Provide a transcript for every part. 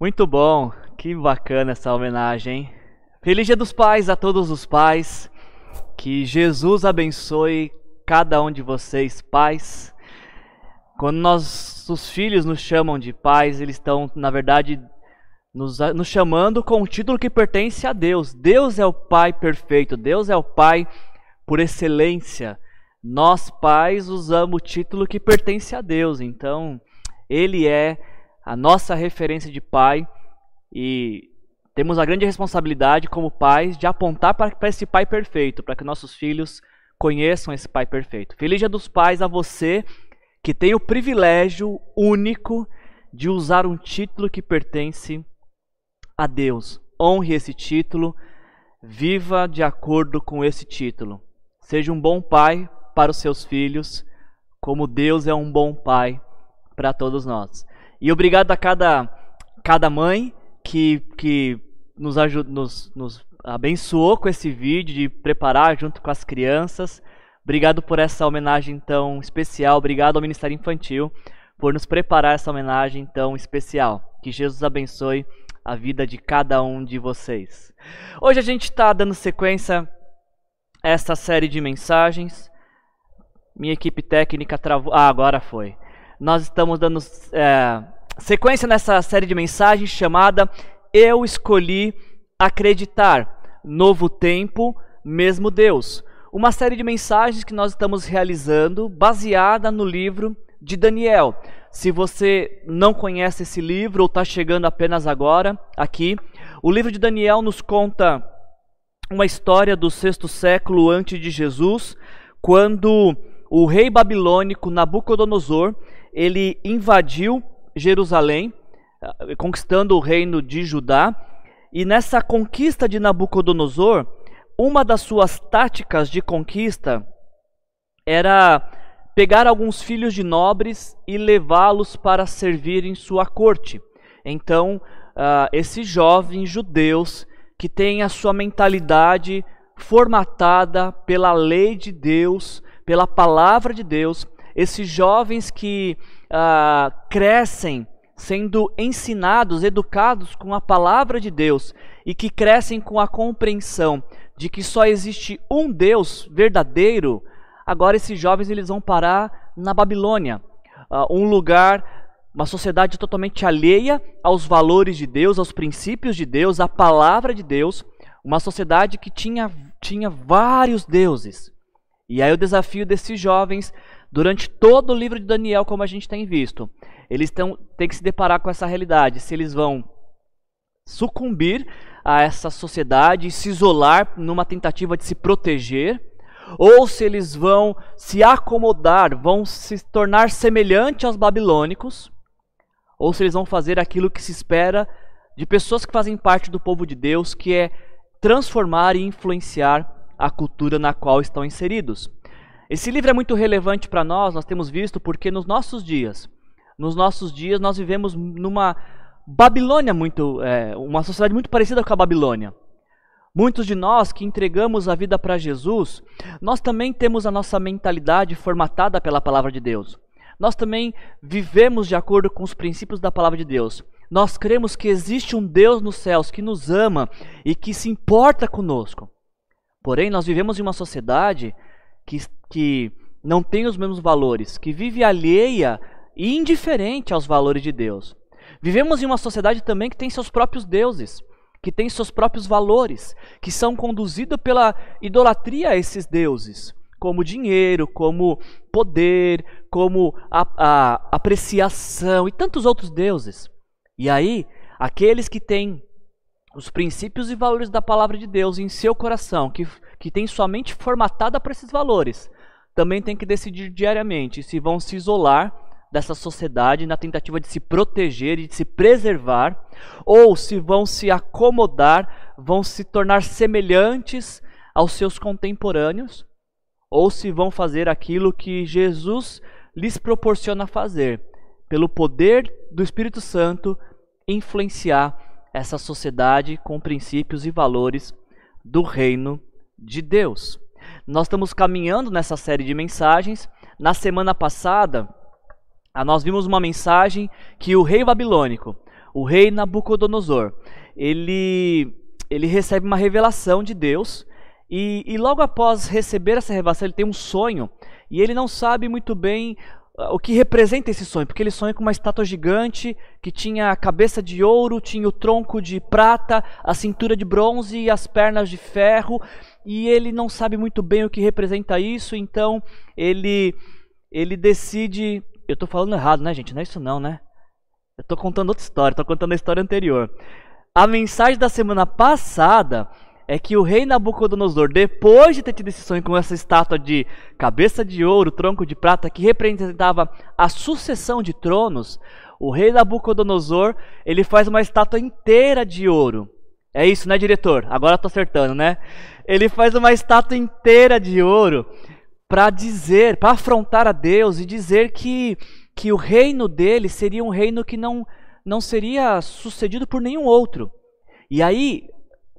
Muito bom, que bacana essa homenagem. Feliz Dia dos Pais a todos os pais. Que Jesus abençoe cada um de vocês, pais. Quando nossos filhos nos chamam de pais, eles estão, na verdade, nos, nos chamando com um título que pertence a Deus. Deus é o Pai perfeito, Deus é o Pai por excelência. Nós, pais, usamos o título que pertence a Deus. Então, Ele é a nossa referência de pai e temos a grande responsabilidade como pais de apontar para, esse pai perfeito, para que nossos filhos conheçam esse pai perfeito. Feliz Dia dos Pais a você que tem o privilégio único de usar um título que pertence a Deus. Honre esse título, viva de acordo com esse título. Seja um bom pai para os seus filhos, como Deus é um bom pai para todos nós. E obrigado a cada, cada mãe que, que nos, ajud, nos, nos abençoou com esse vídeo, de preparar junto com as crianças. Obrigado por essa homenagem tão especial. Obrigado ao Ministério Infantil por nos preparar essa homenagem tão especial. Que Jesus abençoe a vida de cada um de vocês. Hoje a gente está dando sequência a essa série de mensagens. Minha equipe técnica travou. Ah, agora foi nós estamos dando é, sequência nessa série de mensagens chamada Eu Escolhi Acreditar. Novo Tempo, Mesmo Deus. Uma série de mensagens que nós estamos realizando baseada no livro de Daniel. Se você não conhece esse livro ou está chegando apenas agora aqui, o livro de Daniel nos conta uma história do sexto século antes de Jesus, quando o rei babilônico Nabucodonosor ele invadiu Jerusalém, eh, conquistando o reino de Judá, e nessa conquista de Nabucodonosor, uma das suas táticas de conquista era pegar alguns filhos de nobres e levá-los para servir em sua corte. Então, uh, esses jovens judeus que têm a sua mentalidade formatada pela lei de Deus, pela palavra de Deus, esses jovens que uh, crescem sendo ensinados, educados com a palavra de Deus e que crescem com a compreensão de que só existe um Deus verdadeiro, agora esses jovens eles vão parar na Babilônia, uh, um lugar, uma sociedade totalmente alheia aos valores de Deus, aos princípios de Deus, à palavra de Deus, uma sociedade que tinha, tinha vários deuses. E aí o desafio desses jovens durante todo o livro de Daniel, como a gente tem visto. Eles têm, têm que se deparar com essa realidade, se eles vão sucumbir a essa sociedade e se isolar numa tentativa de se proteger, ou se eles vão se acomodar, vão se tornar semelhante aos babilônicos, ou se eles vão fazer aquilo que se espera de pessoas que fazem parte do povo de Deus, que é transformar e influenciar a cultura na qual estão inseridos. Esse livro é muito relevante para nós, nós temos visto, porque nos nossos dias, nos nossos dias nós vivemos numa Babilônia muito, é, uma sociedade muito parecida com a Babilônia. Muitos de nós que entregamos a vida para Jesus, nós também temos a nossa mentalidade formatada pela palavra de Deus. Nós também vivemos de acordo com os princípios da palavra de Deus. Nós cremos que existe um Deus nos céus que nos ama e que se importa conosco. Porém, nós vivemos em uma sociedade que, que não tem os mesmos valores, que vive alheia e indiferente aos valores de Deus. Vivemos em uma sociedade também que tem seus próprios deuses, que tem seus próprios valores, que são conduzidos pela idolatria a esses deuses, como dinheiro, como poder, como a, a apreciação e tantos outros deuses. E aí, aqueles que têm os princípios e valores da palavra de Deus em seu coração, que que tem sua mente formatada para esses valores, também tem que decidir diariamente se vão se isolar dessa sociedade na tentativa de se proteger e de se preservar, ou se vão se acomodar, vão se tornar semelhantes aos seus contemporâneos, ou se vão fazer aquilo que Jesus lhes proporciona fazer, pelo poder do Espírito Santo influenciar essa sociedade com princípios e valores do reino de Deus. Nós estamos caminhando nessa série de mensagens. Na semana passada, nós vimos uma mensagem que o rei babilônico, o rei Nabucodonosor, ele, ele recebe uma revelação de Deus e, e logo após receber essa revelação, ele tem um sonho e ele não sabe muito bem o que representa esse sonho, porque ele sonha com uma estátua gigante que tinha a cabeça de ouro, tinha o tronco de prata, a cintura de bronze e as pernas de ferro, e ele não sabe muito bem o que representa isso, então ele ele decide, eu estou falando errado, né, gente? Não é isso não, né? Eu estou contando outra história, estou contando a história anterior. A mensagem da semana passada é que o rei Nabucodonosor, depois de ter tido esse sonho com essa estátua de cabeça de ouro, tronco de prata, que representava a sucessão de tronos, o rei Nabucodonosor, ele faz uma estátua inteira de ouro. É isso, né, diretor? Agora estou acertando, né? Ele faz uma estátua inteira de ouro para dizer, para afrontar a Deus e dizer que, que o reino dele seria um reino que não, não seria sucedido por nenhum outro. E aí,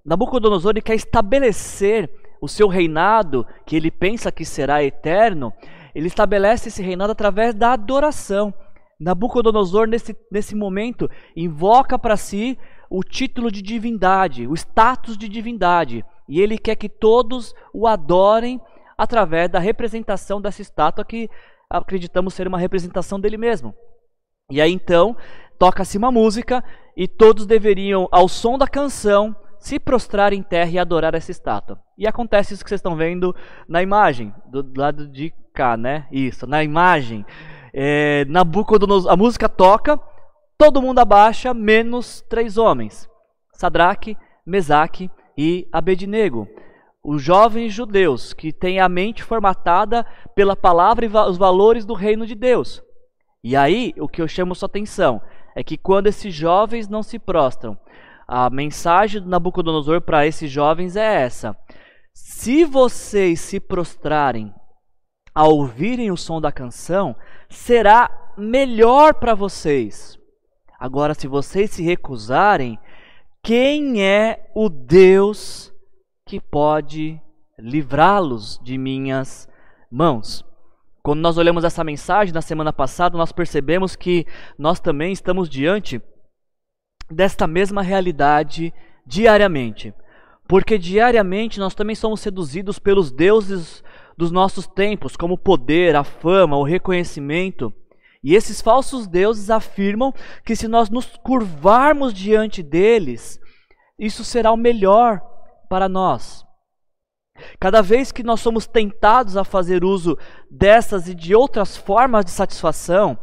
Nabucodonosor quer estabelecer o seu reinado, que ele pensa que será eterno, ele estabelece esse reinado através da adoração. Nabucodonosor, nesse, nesse momento, invoca para si o título de divindade, o status de divindade, e ele quer que todos o adorem através da representação dessa estátua que acreditamos ser uma representação dele mesmo. E aí então, toca-se uma música e todos deveriam, ao som da canção, se prostrar em terra e adorar essa estátua. E acontece isso que vocês estão vendo na imagem, do lado de cá, né? Isso, na imagem. É, Nabucodonosor, a música toca, todo mundo abaixa, menos três homens: Sadraque, Mesaque e Abednego. Os jovens judeus que têm a mente formatada pela palavra e os valores do reino de Deus. E aí, o que eu chamo sua atenção é que quando esses jovens não se prostram, a mensagem do Nabucodonosor para esses jovens é essa: se vocês se prostrarem ao ouvirem o som da canção, será melhor para vocês. Agora, se vocês se recusarem, quem é o Deus que pode livrá-los de minhas mãos? Quando nós olhamos essa mensagem na semana passada, nós percebemos que nós também estamos diante desta mesma realidade diariamente. Porque diariamente nós também somos seduzidos pelos deuses dos nossos tempos, como o poder, a fama, o reconhecimento. E esses falsos deuses afirmam que se nós nos curvarmos diante deles, isso será o melhor para nós. Cada vez que nós somos tentados a fazer uso dessas e de outras formas de satisfação,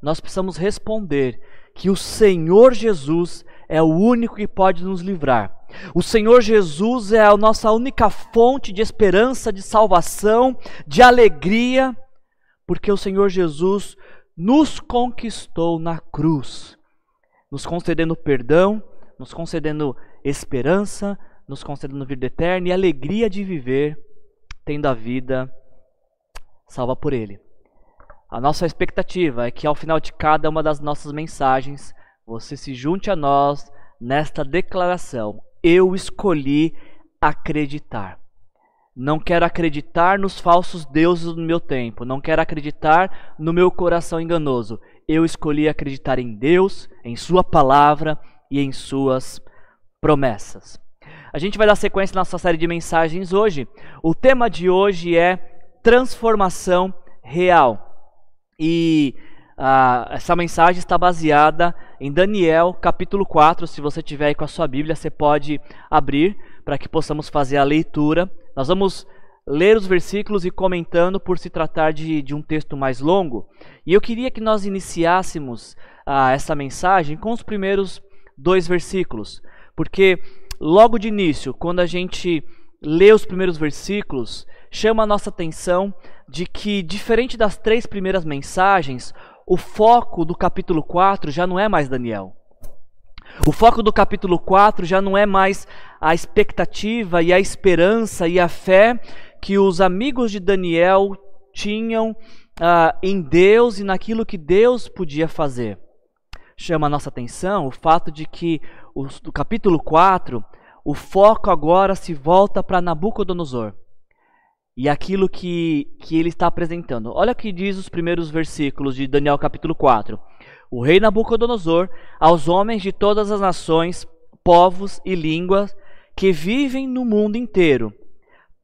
nós precisamos responder que o Senhor Jesus é o único que pode nos livrar. O Senhor Jesus é a nossa única fonte de esperança, de salvação, de alegria, porque o Senhor Jesus nos conquistou na cruz, nos concedendo perdão, nos concedendo esperança, nos concedendo vida eterna e alegria de viver, tendo a vida salva por Ele. A nossa expectativa é que ao final de cada uma das nossas mensagens, você se junte a nós nesta declaração: Eu escolhi acreditar. Não quero acreditar nos falsos deuses do meu tempo, não quero acreditar no meu coração enganoso. Eu escolhi acreditar em Deus, em Sua palavra e em Suas promessas. A gente vai dar sequência na nossa série de mensagens hoje. O tema de hoje é transformação real. E ah, essa mensagem está baseada em Daniel capítulo 4. Se você tiver aí com a sua Bíblia, você pode abrir para que possamos fazer a leitura. Nós vamos ler os versículos e comentando por se tratar de, de um texto mais longo. E eu queria que nós iniciássemos ah, essa mensagem com os primeiros dois versículos, porque logo de início, quando a gente lê os primeiros versículos, chama a nossa atenção de que, diferente das três primeiras mensagens, o foco do capítulo 4 já não é mais Daniel. O foco do capítulo 4 já não é mais a expectativa e a esperança e a fé que os amigos de Daniel tinham uh, em Deus e naquilo que Deus podia fazer. Chama a nossa atenção o fato de que o, do capítulo 4, o foco agora se volta para Nabucodonosor. E aquilo que, que ele está apresentando. Olha o que diz os primeiros versículos de Daniel capítulo 4. O rei Nabucodonosor, aos homens de todas as nações, povos e línguas que vivem no mundo inteiro,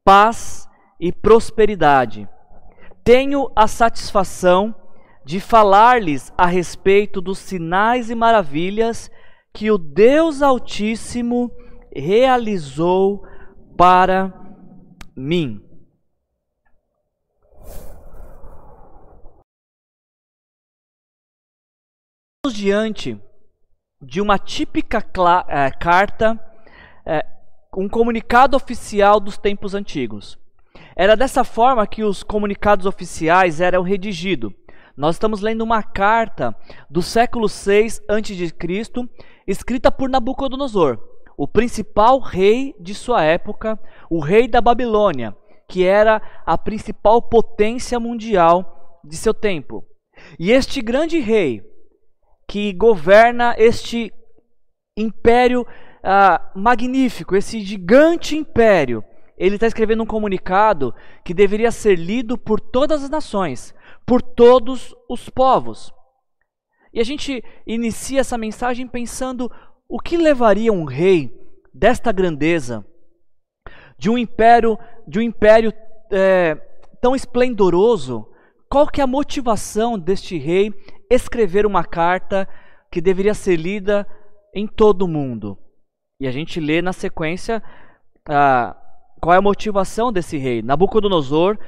paz e prosperidade. Tenho a satisfação de falar-lhes a respeito dos sinais e maravilhas que o Deus Altíssimo realizou para mim. Estamos diante de uma típica é, carta, é, um comunicado oficial dos tempos antigos. Era dessa forma que os comunicados oficiais eram redigidos. Nós estamos lendo uma carta do século 6 a.C., escrita por Nabucodonosor, o principal rei de sua época, o rei da Babilônia, que era a principal potência mundial de seu tempo. E este grande rei, que governa este império ah, magnífico, esse gigante império, ele está escrevendo um comunicado que deveria ser lido por todas as nações, por todos os povos. E a gente inicia essa mensagem pensando o que levaria um rei desta grandeza, de um império, de um império é, tão esplendoroso, qual que é a motivação deste rei escrever uma carta que deveria ser lida em todo o mundo? E a gente lê na sequência ah, qual é a motivação desse rei? Nabucodonosor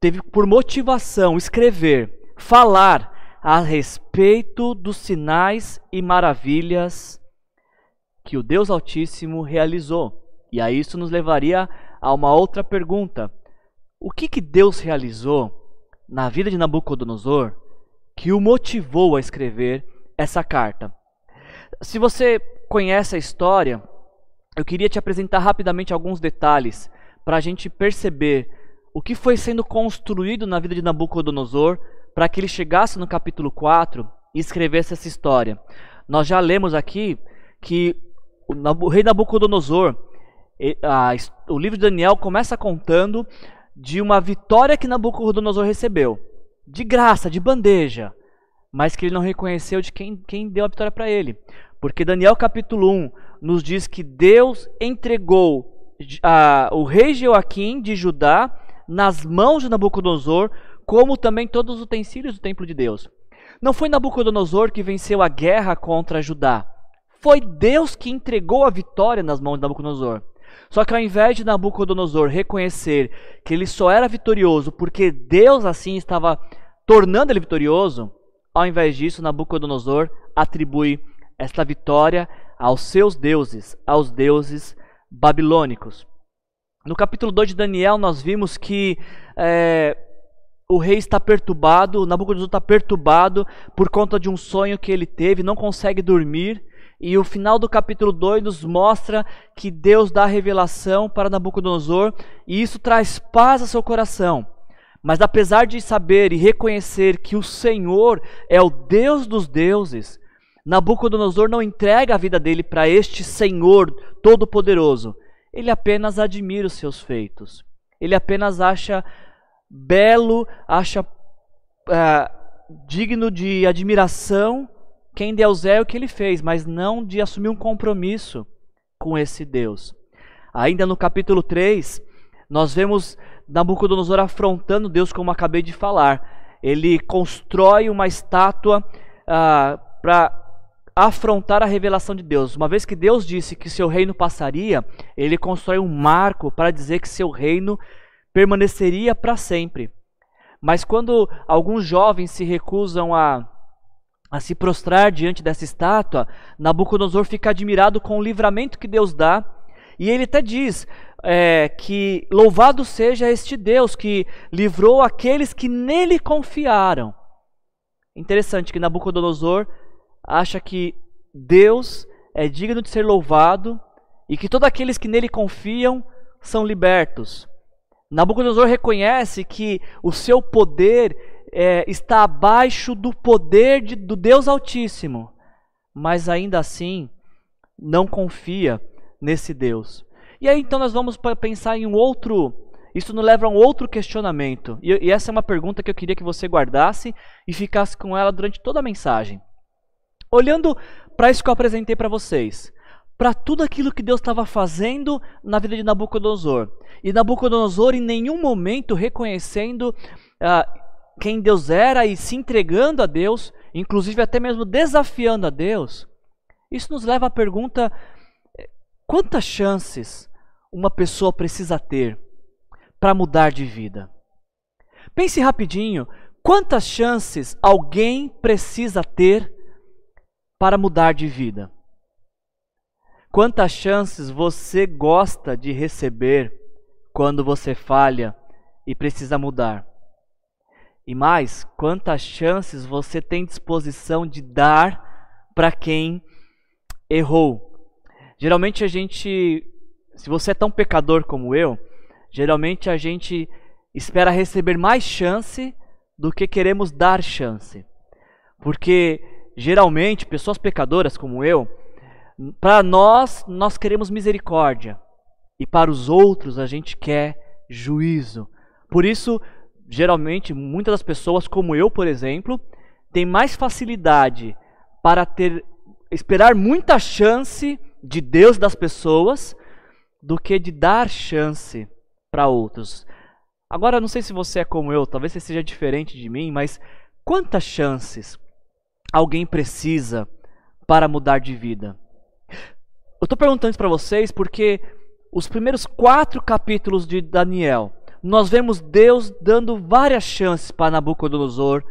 teve por motivação escrever, falar a respeito dos sinais e maravilhas que o Deus Altíssimo realizou. E aí isso nos levaria a uma outra pergunta: o que, que Deus realizou na vida de Nabucodonosor que o motivou a escrever essa carta? Se você conhece a história, eu queria te apresentar rapidamente alguns detalhes para a gente perceber o que foi sendo construído na vida de Nabucodonosor para que ele chegasse no capítulo 4 e escrevesse essa história. Nós já lemos aqui que o, rei Nabucodonosor, o livro de Daniel começa contando de uma vitória que Nabucodonosor recebeu, de graça, de bandeja, mas que ele não reconheceu de quem, quem deu a vitória para ele. Porque Daniel capítulo 1 nos diz que Deus entregou o rei Joaquim de Judá nas mãos de Nabucodonosor, como também todos os utensílios do templo de Deus. Não foi Nabucodonosor que venceu a guerra contra Judá. Foi Deus que entregou a vitória nas mãos de Nabucodonosor. Só que ao invés de Nabucodonosor reconhecer que ele só era vitorioso porque Deus assim estava tornando ele vitorioso, ao invés disso, Nabucodonosor atribui esta vitória aos seus deuses, aos deuses babilônicos. No capítulo 2 de Daniel, nós vimos que é, o rei está perturbado, Nabucodonosor está perturbado por conta de um sonho que ele teve, não consegue dormir. E o final do capítulo 2 nos mostra que Deus dá revelação para Nabucodonosor e isso traz paz ao seu coração. Mas apesar de saber e reconhecer que o Senhor é o Deus dos deuses, Nabucodonosor não entrega a vida dele para este Senhor Todo-Poderoso. Ele apenas admira os seus feitos. Ele apenas acha belo, acha uh, digno de admiração quem Deus é e o que ele fez, mas não de assumir um compromisso com esse Deus. Ainda no capítulo 3, nós vemos Nabucodonosor afrontando Deus, como acabei de falar. Ele constrói uma estátua uh, para afrontar a revelação de Deus. Uma vez que Deus disse que seu reino passaria, ele constrói um marco para dizer que seu reino permaneceria para sempre. Mas quando alguns jovens se recusam a, a se prostrar diante dessa estátua, Nabucodonosor fica admirado com o livramento que Deus dá. E ele até diz é, que louvado seja este Deus que livrou aqueles que nele confiaram. Interessante que Nabucodonosor acha que Deus é digno de ser louvado e que todos aqueles que nele confiam são libertos. Nabucodonosor reconhece que o seu poder é, está abaixo do poder de, do Deus Altíssimo, mas ainda assim não confia nesse Deus. E aí então nós vamos pensar em um outro, Isso nos leva a um outro questionamento. E, e essa é uma pergunta que eu queria que você guardasse e ficasse com ela durante toda a mensagem. Olhando para isso que eu apresentei para vocês, para tudo aquilo que Deus estava fazendo na vida de Nabucodonosor. E Nabucodonosor em nenhum momento reconhecendo ah, quem Deus era e se entregando a Deus, inclusive até mesmo desafiando a Deus. Isso nos leva à pergunta: eh, quantas chances uma pessoa precisa ter para mudar de vida? Pense rapidinho, quantas chances alguém precisa ter para mudar de vida? Quantas chances você gosta de receber quando você falha e precisa mudar? E mais, quantas chances você tem disposição de dar para quem errou? Geralmente a gente, se você é tão pecador como eu, geralmente a gente espera receber mais chance do que queremos dar chance. Porque geralmente pessoas pecadoras como eu, para nós nós queremos misericórdia e para os outros a gente quer juízo. Por isso, geralmente muitas das pessoas como eu, por exemplo, têm mais facilidade para ter esperar muita chance de Deus das pessoas do que de dar chance para outros. Agora, não sei se você é como eu, talvez você seja diferente de mim, mas quantas chances alguém precisa para mudar de vida? Eu estou perguntando isso para vocês porque os primeiros quatro capítulos de Daniel, nós vemos Deus dando várias chances para Nabucodonosor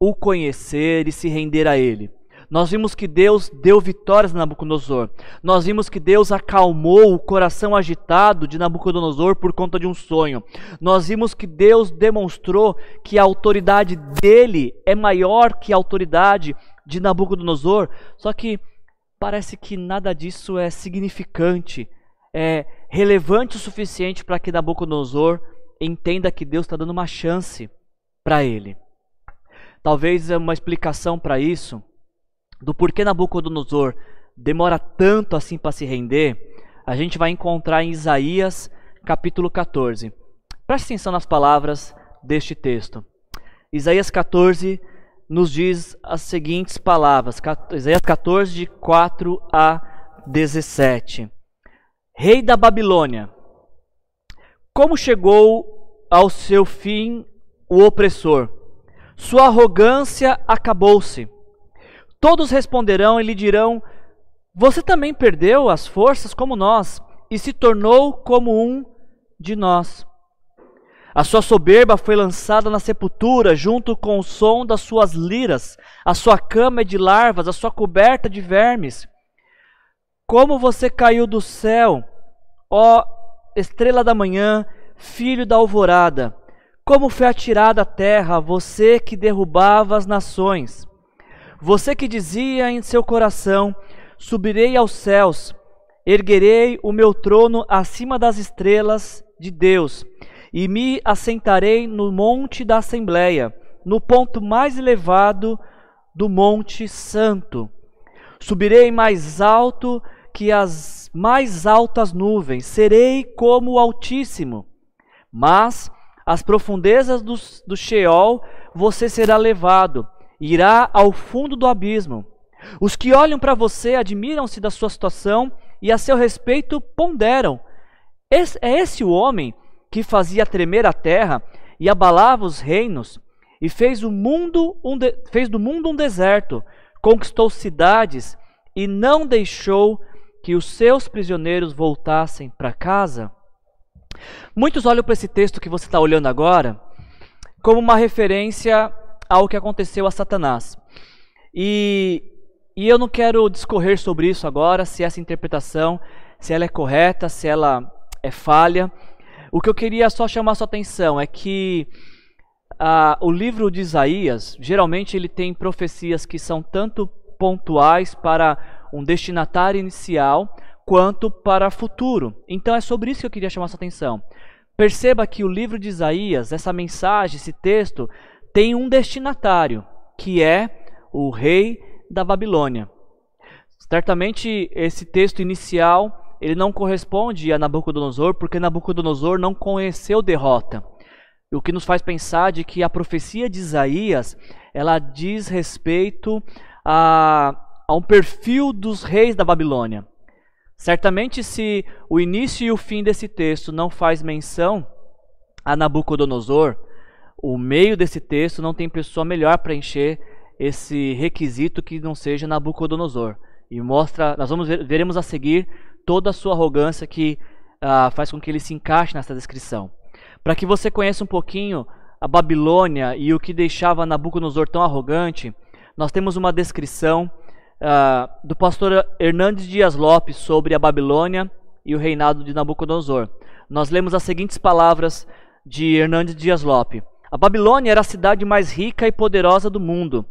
o conhecer e se render a ele. Nós vimos que Deus deu vitórias a Nabucodonosor. Nós vimos que Deus acalmou o coração agitado de Nabucodonosor por conta de um sonho. Nós vimos que Deus demonstrou que a autoridade dele é maior que a autoridade de Nabucodonosor. Só que parece que nada disso é significante, é relevante o suficiente para que Nabucodonosor entenda que Deus está dando uma chance para ele. Talvez uma explicação para isso do porquê Nabucodonosor demora tanto assim para se render, a gente vai encontrar em Isaías capítulo 14. Preste atenção nas palavras deste texto. Isaías 14 nos diz as seguintes palavras, Isaías 14, de 4 a 17. Rei da Babilônia, como chegou ao seu fim o opressor? Sua arrogância acabou-se Todos responderão e lhe dirão: Você também perdeu as forças como nós e se tornou como um de nós. A sua soberba foi lançada na sepultura, junto com o som das suas liras. A sua cama é de larvas, a sua coberta de vermes. Como você caiu do céu, ó estrela da manhã, filho da alvorada! Como foi atirada à terra, você que derrubava as nações! Você que dizia em seu coração: Subirei aos céus, erguerei o meu trono acima das estrelas de Deus, e me assentarei no monte da Assembleia, no ponto mais elevado do Monte Santo. Subirei mais alto que as mais altas nuvens, serei como o Altíssimo. Mas às profundezas do, do Sheol você será levado irá ao fundo do abismo. Os que olham para você admiram-se da sua situação e a seu respeito ponderam. É esse o homem que fazia tremer a terra e abalava os reinos e fez, o mundo um de, fez do mundo um deserto, conquistou cidades e não deixou que os seus prisioneiros voltassem para casa? Muitos olham para esse texto que você está olhando agora como uma referência ao que aconteceu a Satanás. E, e eu não quero discorrer sobre isso agora, se essa interpretação, se ela é correta, se ela é falha. O que eu queria só chamar sua atenção é que ah, o livro de Isaías, geralmente ele tem profecias que são tanto pontuais para um destinatário inicial, quanto para futuro. Então é sobre isso que eu queria chamar sua atenção. Perceba que o livro de Isaías, essa mensagem, esse texto, tem um destinatário, que é o rei da Babilônia. Certamente esse texto inicial ele não corresponde a Nabucodonosor, porque Nabucodonosor não conheceu derrota. O que nos faz pensar de que a profecia de Isaías, ela diz respeito a, a um perfil dos reis da Babilônia. Certamente, se o início e o fim desse texto não faz menção a Nabucodonosor, o meio desse texto não tem pessoa melhor para encher esse requisito que não seja Nabucodonosor. E mostra, nós vamos ver, veremos a seguir toda a sua arrogância que uh, faz com que ele se encaixe nessa descrição. Para que você conheça um pouquinho a Babilônia e o que deixava Nabucodonosor tão arrogante, nós temos uma descrição uh, do pastor Hernandes Dias Lopes sobre a Babilônia e o reinado de Nabucodonosor. Nós lemos as seguintes palavras de Hernandes Dias Lopes. A Babilônia era a cidade mais rica e poderosa do mundo.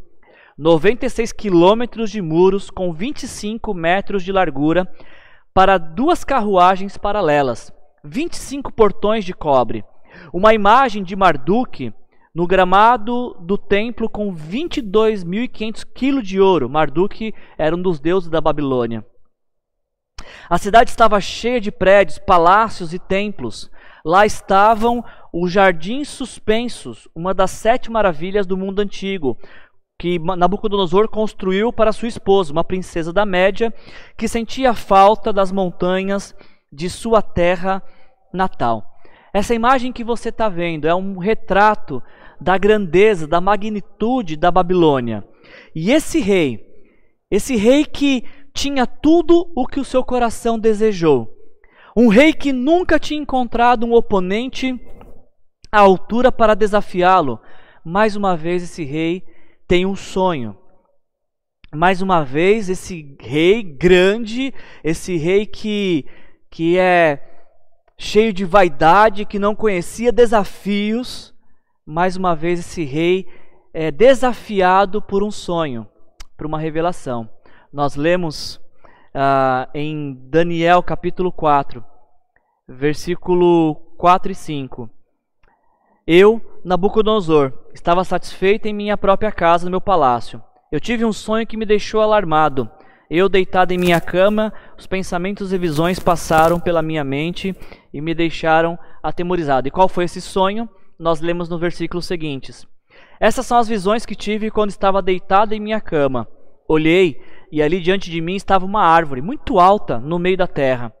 96 quilômetros de muros com 25 metros de largura para duas carruagens paralelas, 25 portões de cobre, uma imagem de Marduk no gramado do templo com 22.500 quilos de ouro. Marduk era um dos deuses da Babilônia. A cidade estava cheia de prédios, palácios e templos. Lá estavam os jardins suspensos, uma das sete maravilhas do mundo antigo, que Nabucodonosor construiu para sua esposa, uma princesa da Média, que sentia falta das montanhas de sua terra natal. Essa imagem que você está vendo é um retrato da grandeza, da magnitude da Babilônia. E esse rei, esse rei que tinha tudo o que o seu coração desejou, um rei que nunca tinha encontrado um oponente à altura para desafiá-lo, mais uma vez esse rei tem um sonho. Mais uma vez, esse rei grande, esse rei que, que é cheio de vaidade, que não conhecia desafios, mais uma vez esse rei é desafiado por um sonho, por uma revelação. Nós lemos uh, em Daniel capítulo 4, versículo 4 e 5. Eu, Nabucodonosor, estava satisfeito em minha própria casa, no meu palácio. Eu tive um sonho que me deixou alarmado. Eu, deitado em minha cama, os pensamentos e visões passaram pela minha mente e me deixaram atemorizado. E qual foi esse sonho? Nós lemos no versículo seguintes. Essas são as visões que tive quando estava deitado em minha cama. Olhei e ali diante de mim estava uma árvore muito alta no meio da terra.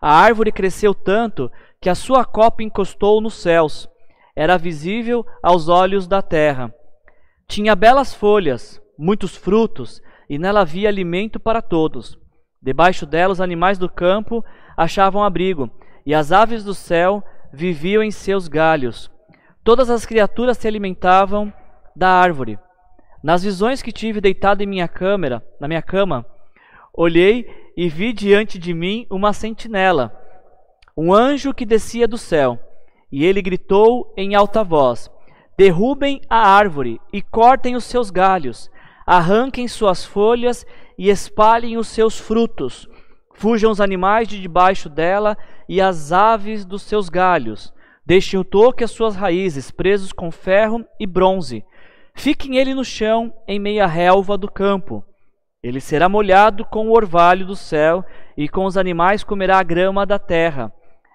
A árvore cresceu tanto que a sua copa encostou nos céus. Era visível aos olhos da terra. Tinha belas folhas, muitos frutos e nela havia alimento para todos. Debaixo dela os animais do campo achavam abrigo, e as aves do céu viviam em seus galhos. Todas as criaturas se alimentavam da árvore. Nas visões que tive deitado em minha câmara, na minha cama, olhei e vi diante de mim uma sentinela, um anjo que descia do céu, e ele gritou em alta voz: Derrubem a árvore e cortem os seus galhos, arranquem suas folhas e espalhem os seus frutos. Fujam os animais de debaixo dela e as aves dos seus galhos. Deixem o toque as suas raízes, presos com ferro e bronze. Fiquem ele no chão, em meia relva do campo. Ele será molhado com o orvalho do céu, e com os animais comerá a grama da terra.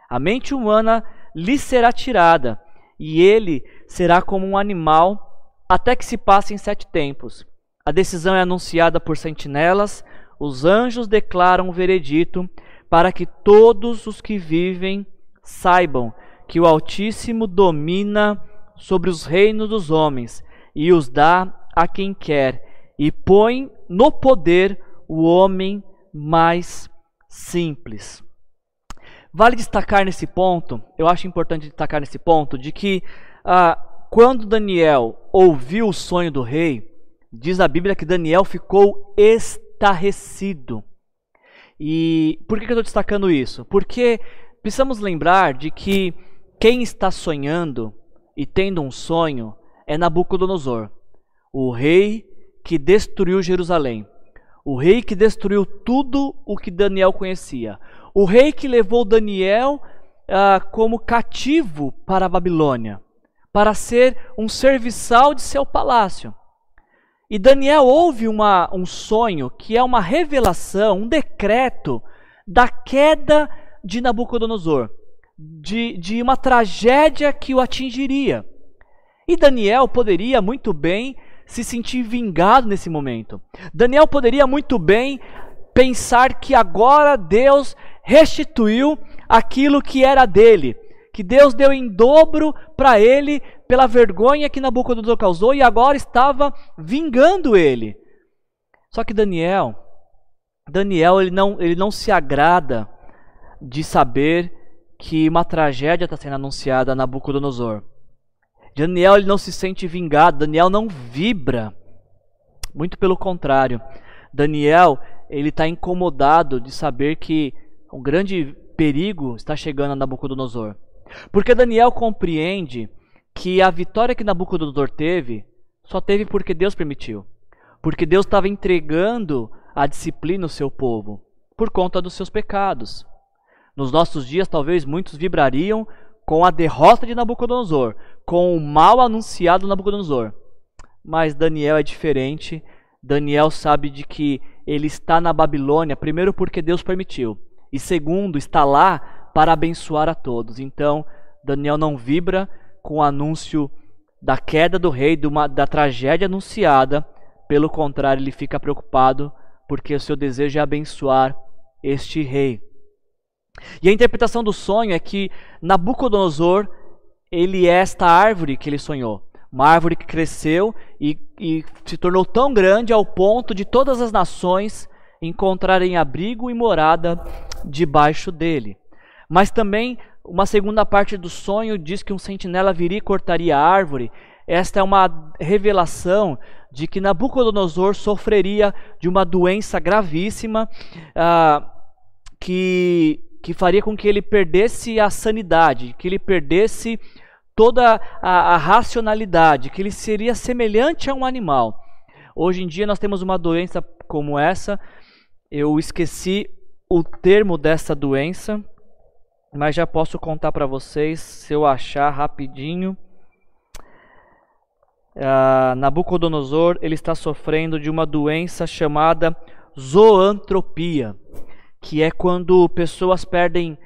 A mente humana lhe será tirada, e ele será como um animal, até que se passem sete tempos. A decisão é anunciada por sentinelas, os anjos declaram o veredito para que todos os que vivem saibam que o Altíssimo domina sobre os reinos dos homens e os dá a quem quer, e põe no poder o homem mais simples. Vale destacar nesse ponto, eu acho importante destacar nesse ponto, de que ah, quando Daniel ouviu o sonho do rei, Diz a Bíblia que Daniel ficou estarrecido. E por que eu estou destacando isso? Porque precisamos lembrar de que quem está sonhando e tendo um sonho é Nabucodonosor, o rei que destruiu Jerusalém, o rei que destruiu tudo o que Daniel conhecia, o rei que levou Daniel ah, como cativo para a Babilônia, para ser um serviçal de seu palácio. E Daniel ouve uma, um sonho que é uma revelação, um decreto da queda de Nabucodonosor, de, de uma tragédia que o atingiria. E Daniel poderia muito bem se sentir vingado nesse momento. Daniel poderia muito bem pensar que agora Deus restituiu aquilo que era dele, que Deus deu em dobro para ele pela vergonha que Nabucodonosor causou e agora estava vingando ele. Só que Daniel, Daniel ele não, ele não se agrada de saber que uma tragédia está sendo anunciada a Nabucodonosor. Daniel ele não se sente vingado, Daniel não vibra. Muito pelo contrário. Daniel ele está incomodado de saber que um grande perigo está chegando a Nabucodonosor. Porque Daniel compreende que a vitória que Nabucodonosor teve só teve porque Deus permitiu. Porque Deus estava entregando a disciplina ao seu povo por conta dos seus pecados. Nos nossos dias, talvez muitos vibrariam com a derrota de Nabucodonosor, com o mal anunciado Nabucodonosor. Mas Daniel é diferente. Daniel sabe de que ele está na Babilônia, primeiro porque Deus permitiu, e segundo, está lá para abençoar a todos. Então, Daniel não vibra com o anúncio da queda do rei, uma, da tragédia anunciada. Pelo contrário, ele fica preocupado porque o seu desejo é abençoar este rei. E a interpretação do sonho é que Nabucodonosor, ele é esta árvore que ele sonhou. Uma árvore que cresceu e, e se tornou tão grande ao ponto de todas as nações encontrarem abrigo e morada debaixo dele. Mas também uma segunda parte do sonho diz que um sentinela viria e cortaria a árvore. Esta é uma revelação de que Nabucodonosor sofreria de uma doença gravíssima uh, que que faria com que ele perdesse a sanidade, que ele perdesse toda a, a, racionalidade, que ele seria semelhante a um animal. Hoje em dia nós temos uma doença como essa. Eu esqueci o termo dessa doença, mas já posso contar para vocês se eu achar rapidinho. Uh, Nabucodonosor ele está sofrendo de uma doença chamada zoantropia que é quando pessoas perdem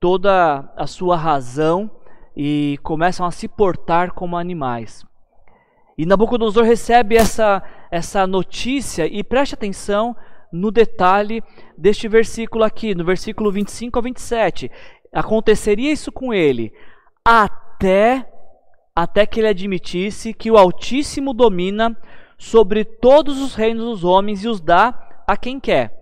toda a sua razão e começam a se portar como animais. E Nabucodonosor recebe essa, essa notícia e preste atenção no detalhe deste versículo aqui, no versículo 25 a 27. Aconteceria isso com ele até até que ele admitisse que o Altíssimo domina sobre todos os reinos dos homens e os dá a quem quer.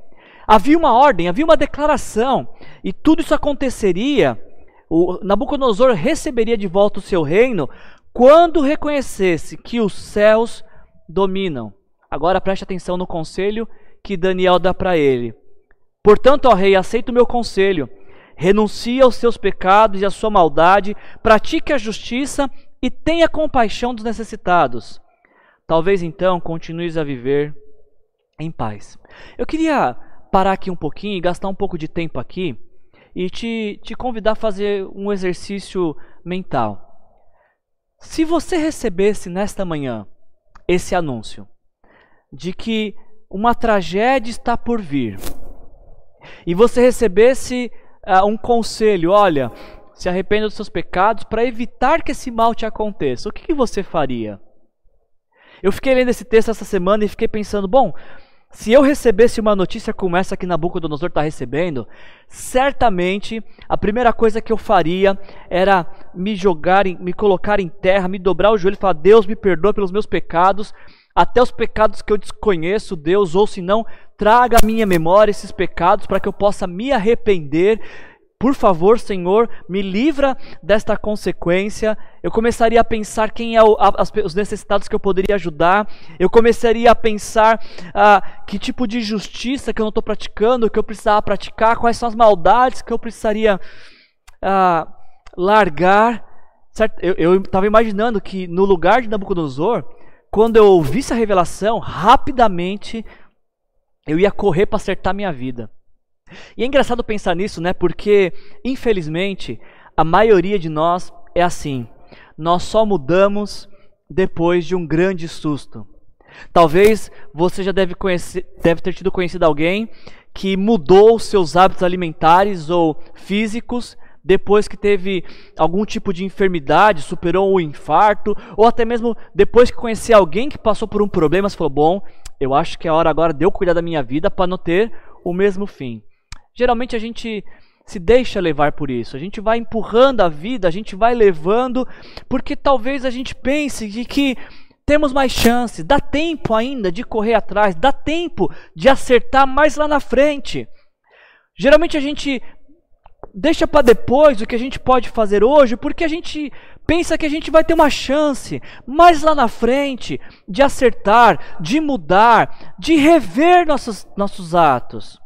Havia uma ordem, havia uma declaração, e tudo isso aconteceria. O Nabucodonosor receberia de volta o seu reino quando reconhecesse que os céus dominam. Agora preste atenção no conselho que Daniel dá para ele. Portanto, ó rei, aceita o meu conselho. Renuncie aos seus pecados e à sua maldade, pratique a justiça e tenha compaixão dos necessitados. Talvez então continues a viver em paz. Eu queria parar aqui um pouquinho e gastar um pouco de tempo aqui e te, te convidar a fazer um exercício mental. Se você recebesse nesta manhã esse anúncio de que uma tragédia está por vir e você recebesse uh, um conselho, olha, se arrependa dos seus pecados para evitar que esse mal te aconteça, o que, que você faria? Eu fiquei lendo esse texto essa semana e fiquei pensando, bom, se eu recebesse uma notícia como essa que Nabucodonosor está recebendo, certamente a primeira coisa que eu faria era me jogar, em, me colocar em terra, me dobrar o joelho e falar: Deus me perdoa pelos meus pecados, até os pecados que eu desconheço, Deus, ou se não, traga à minha memória esses pecados para que eu possa me arrepender por favor, Senhor, me livra desta consequência. Eu começaria a pensar quem é o, as, os necessitados que eu poderia ajudar. Eu começaria a pensar ah, que tipo de justiça que eu não estou praticando, que eu precisava praticar, quais são as maldades que eu precisaria ah, largar. Certo? Eu estava imaginando que no lugar de Nabucodonosor, quando eu ouvisse a revelação, rapidamente eu ia correr para acertar minha vida. E é engraçado pensar nisso, né? Porque, infelizmente, a maioria de nós é assim. Nós só mudamos depois de um grande susto. Talvez você já deve, conhecer, deve ter tido conhecido alguém que mudou seus hábitos alimentares ou físicos depois que teve algum tipo de enfermidade, superou o infarto, ou até mesmo depois que conheceu alguém que passou por um problema, você falou: bom, eu acho que é hora agora de eu cuidar da minha vida para não ter o mesmo fim. Geralmente a gente se deixa levar por isso, a gente vai empurrando a vida, a gente vai levando, porque talvez a gente pense de que temos mais chances, dá tempo ainda de correr atrás, dá tempo de acertar mais lá na frente. Geralmente a gente deixa para depois o que a gente pode fazer hoje, porque a gente pensa que a gente vai ter uma chance mais lá na frente de acertar, de mudar, de rever nossos, nossos atos.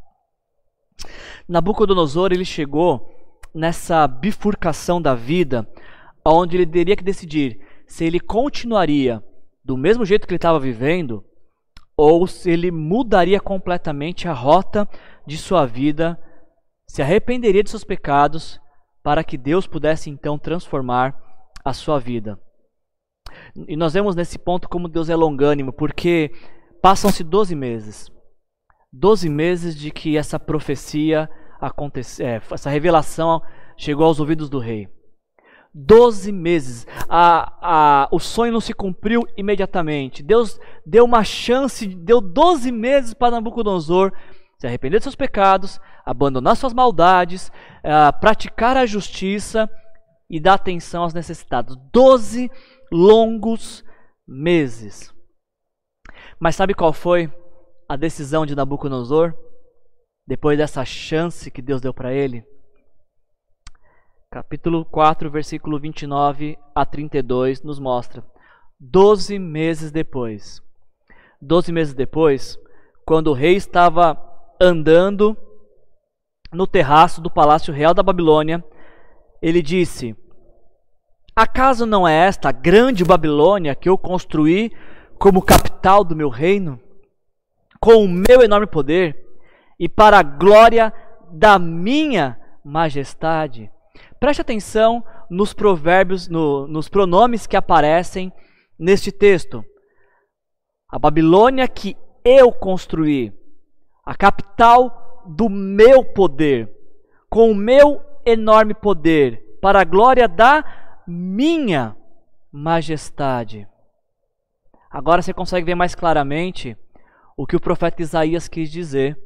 Nabucodonosor ele chegou nessa bifurcação da vida, onde ele teria que decidir se ele continuaria do mesmo jeito que ele estava vivendo ou se ele mudaria completamente a rota de sua vida se arrependeria de seus pecados para que Deus pudesse então transformar a sua vida. E nós vemos nesse ponto como Deus é longânimo, porque passam-se 12 meses. 12 meses de que essa profecia aconteceu, é, essa revelação chegou aos ouvidos do rei. 12 meses. A, a, o sonho não se cumpriu imediatamente. Deus deu uma chance, deu 12 meses para Nabucodonosor se arrepender de seus pecados, abandonar suas maldades, uh, praticar a justiça e dar atenção aos necessitados. Doze longos meses. Mas sabe qual foi a decisão de Nabucodonosor? Depois dessa chance que Deus deu para ele? Capítulo 4, versículo 29 a 32 nos mostra. Doze meses depois. Doze meses depois, quando o rei estava andando no terraço do palácio real da Babilônia, ele disse: Acaso não é esta a grande Babilônia que eu construí como capital do meu reino, com o meu enorme poder e para a glória da minha majestade? Preste atenção nos provérbios, no, nos pronomes que aparecem neste texto. A Babilônia que eu construí a capital do meu poder, com o meu enorme poder, para a glória da minha majestade. Agora você consegue ver mais claramente o que o profeta Isaías quis dizer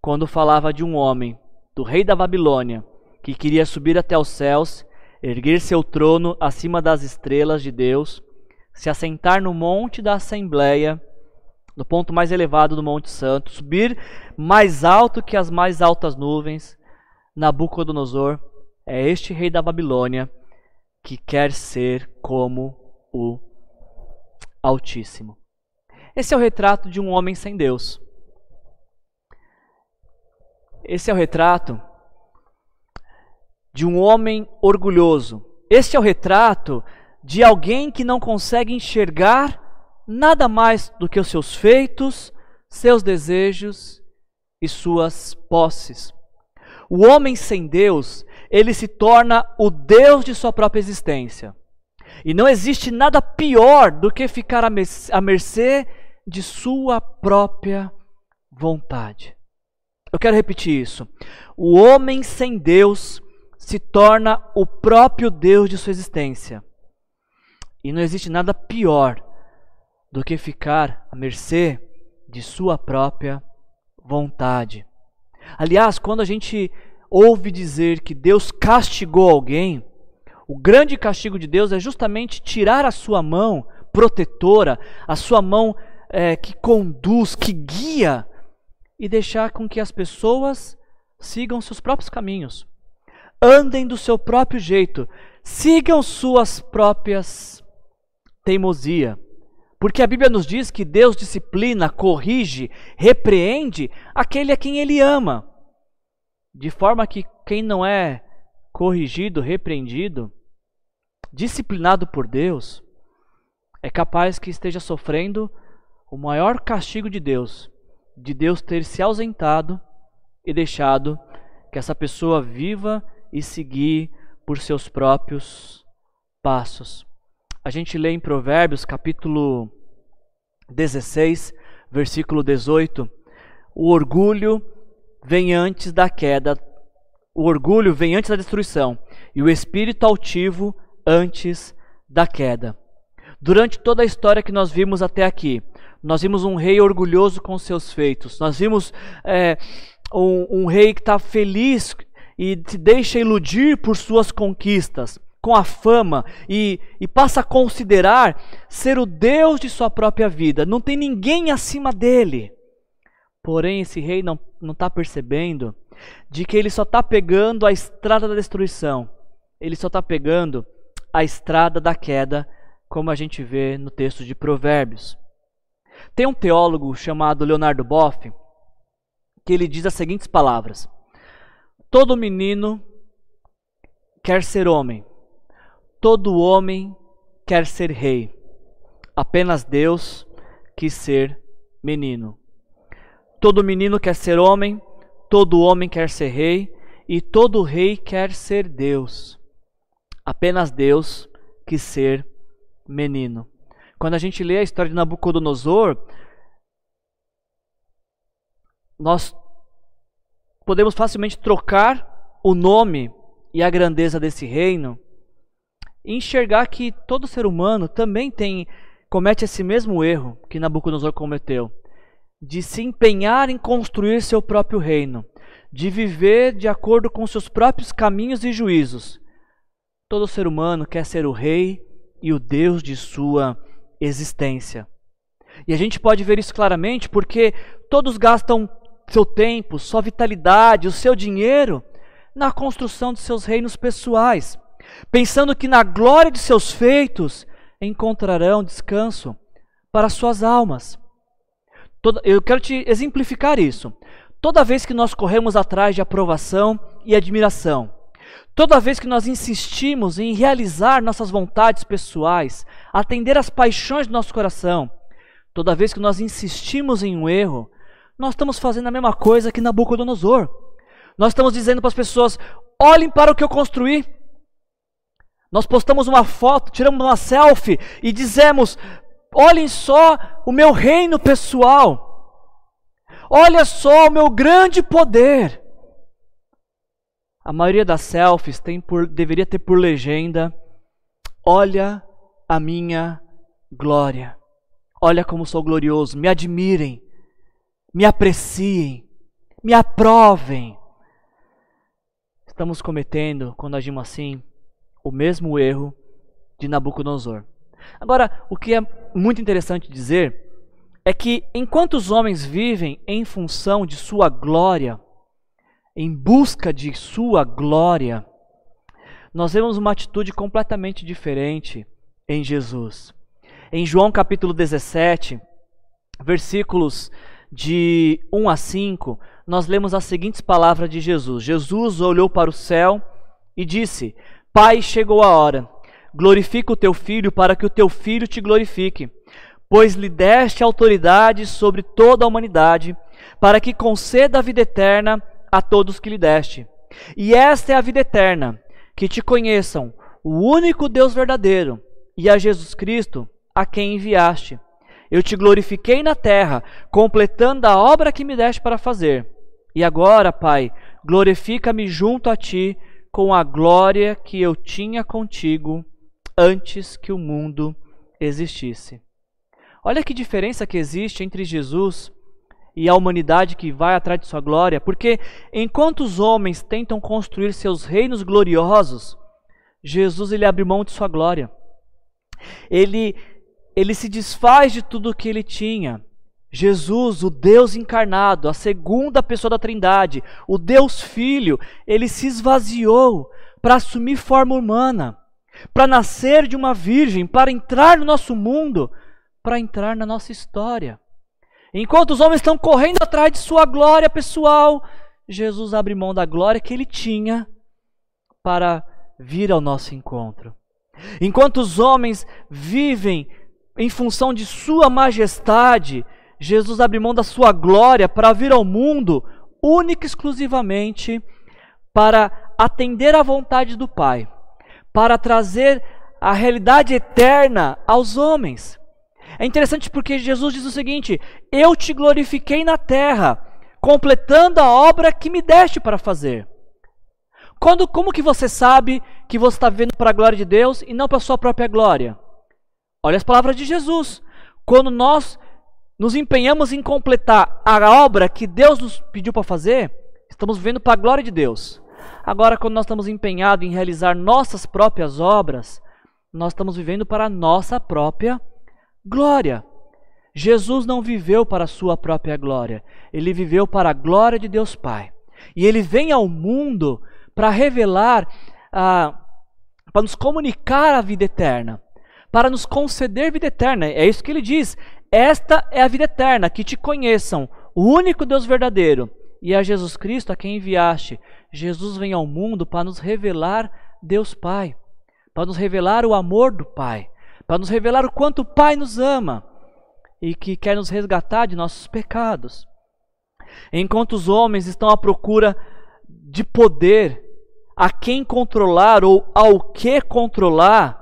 quando falava de um homem, do rei da Babilônia, que queria subir até os céus, erguer seu trono acima das estrelas de Deus, se assentar no monte da Assembleia no ponto mais elevado do Monte Santo, subir mais alto que as mais altas nuvens. Nabucodonosor é este rei da Babilônia que quer ser como o Altíssimo. Esse é o retrato de um homem sem Deus. Esse é o retrato de um homem orgulhoso. Este é o retrato de alguém que não consegue enxergar nada mais do que os seus feitos, seus desejos e suas posses. O homem sem Deus, ele se torna o Deus de sua própria existência. E não existe nada pior do que ficar à mercê de sua própria vontade. Eu quero repetir isso. O homem sem Deus se torna o próprio Deus de sua existência. E não existe nada pior do que ficar à mercê de sua própria vontade. Aliás, quando a gente ouve dizer que Deus castigou alguém, o grande castigo de Deus é justamente tirar a sua mão protetora, a sua mão é, que conduz, que guia, e deixar com que as pessoas sigam seus próprios caminhos, andem do seu próprio jeito, sigam suas próprias teimosia. Porque a Bíblia nos diz que Deus disciplina, corrige, repreende aquele a quem ele ama. De forma que quem não é corrigido, repreendido, disciplinado por Deus, é capaz que esteja sofrendo o maior castigo de Deus, de Deus ter se ausentado e deixado que essa pessoa viva e seguir por seus próprios passos a gente lê em Provérbios, capítulo 16, versículo 18: O orgulho vem antes da queda, o orgulho vem antes da destruição, e o espírito altivo antes da queda. Durante toda a história que nós vimos até aqui, nós vimos um rei orgulhoso com seus feitos, nós vimos é, um, um rei que está feliz e se deixa iludir por suas conquistas, com a fama, e, e passa a considerar ser o Deus de sua própria vida. Não tem ninguém acima dele. Porém, esse rei não está percebendo de que ele só está pegando a estrada da destruição, ele só está pegando a estrada da queda, como a gente vê no texto de Provérbios. Tem um teólogo chamado Leonardo Boff que ele diz as seguintes palavras: Todo menino quer ser homem, todo homem quer ser rei. Apenas Deus quis ser menino. Todo menino quer ser homem, todo homem quer ser rei, e todo rei quer ser Deus. Apenas Deus quis ser menino. Quando a gente lê a história de Nabucodonosor, nós podemos facilmente trocar o nome e a grandeza desse reino enxergar que todo ser humano também tem comete esse mesmo erro que Nabucodonosor cometeu, de se empenhar em construir seu próprio reino, de viver de acordo com seus próprios caminhos e juízos. Todo ser humano quer ser o rei e o Deus de sua existência. E a gente pode ver isso claramente porque todos gastam seu tempo, sua vitalidade, o seu dinheiro na construção de seus reinos pessoais, pensando que na glória de seus feitos encontrarão descanso para suas almas. Eu quero te exemplificar isso. Toda vez que nós corremos atrás de aprovação e admiração, toda vez que nós insistimos em realizar nossas vontades pessoais, atender às paixões do nosso coração, toda vez que nós insistimos em um erro, nós estamos fazendo a mesma coisa que Nabucodonosor. Nós estamos dizendo para as pessoas: olhem para o que eu construí. Nós postamos uma foto, tiramos uma selfie e dizemos: olhem só o meu reino pessoal. Olha só o meu grande poder. A maioria das selfies tem por, deveria ter por legenda: Olha a minha glória. Olha como sou glorioso. Me admirem me apreciem, me aprovem. Estamos cometendo, quando agimos assim, o mesmo erro de Nabucodonosor. Agora, o que é muito interessante dizer é que enquanto os homens vivem em função de sua glória, em busca de sua glória, nós vemos uma atitude completamente diferente em Jesus. Em João capítulo 17, versículos de 1 a 5, nós lemos as seguintes palavras de Jesus: Jesus olhou para o céu e disse: Pai, chegou a hora. Glorifica o teu filho para que o teu filho te glorifique, pois lhe deste autoridade sobre toda a humanidade, para que conceda a vida eterna a todos que lhe deste. E esta é a vida eterna, que te conheçam, o único Deus verdadeiro, e a Jesus Cristo, a quem enviaste. Eu te glorifiquei na terra, completando a obra que me deste para fazer. E agora, Pai, glorifica-me junto a ti com a glória que eu tinha contigo antes que o mundo existisse. Olha que diferença que existe entre Jesus e a humanidade que vai atrás de sua glória, porque enquanto os homens tentam construir seus reinos gloriosos, Jesus ele abre mão de sua glória. Ele ele se desfaz de tudo o que ele tinha. Jesus, o Deus encarnado, a segunda pessoa da Trindade, o Deus Filho, ele se esvaziou para assumir forma humana, para nascer de uma virgem, para entrar no nosso mundo, para entrar na nossa história. Enquanto os homens estão correndo atrás de sua glória pessoal, Jesus abre mão da glória que ele tinha para vir ao nosso encontro. Enquanto os homens vivem em função de Sua majestade, Jesus abre mão da sua glória para vir ao mundo única e exclusivamente para atender à vontade do Pai, para trazer a realidade eterna aos homens. É interessante porque Jesus diz o seguinte: Eu te glorifiquei na terra, completando a obra que me deste para fazer. Quando, como que você sabe que você está vivendo para a glória de Deus e não para a sua própria glória? Olha as palavras de Jesus. Quando nós nos empenhamos em completar a obra que Deus nos pediu para fazer, estamos vivendo para a glória de Deus. Agora, quando nós estamos empenhados em realizar nossas próprias obras, nós estamos vivendo para a nossa própria glória. Jesus não viveu para a sua própria glória, ele viveu para a glória de Deus Pai. E ele vem ao mundo para revelar, ah, para nos comunicar a vida eterna, para nos conceder vida eterna. É isso que ele diz. Esta é a vida eterna, que te conheçam, o único Deus verdadeiro, e a Jesus Cristo a quem enviaste. Jesus vem ao mundo para nos revelar Deus Pai, para nos revelar o amor do Pai, para nos revelar o quanto o Pai nos ama e que quer nos resgatar de nossos pecados. Enquanto os homens estão à procura de poder, a quem controlar ou ao que controlar,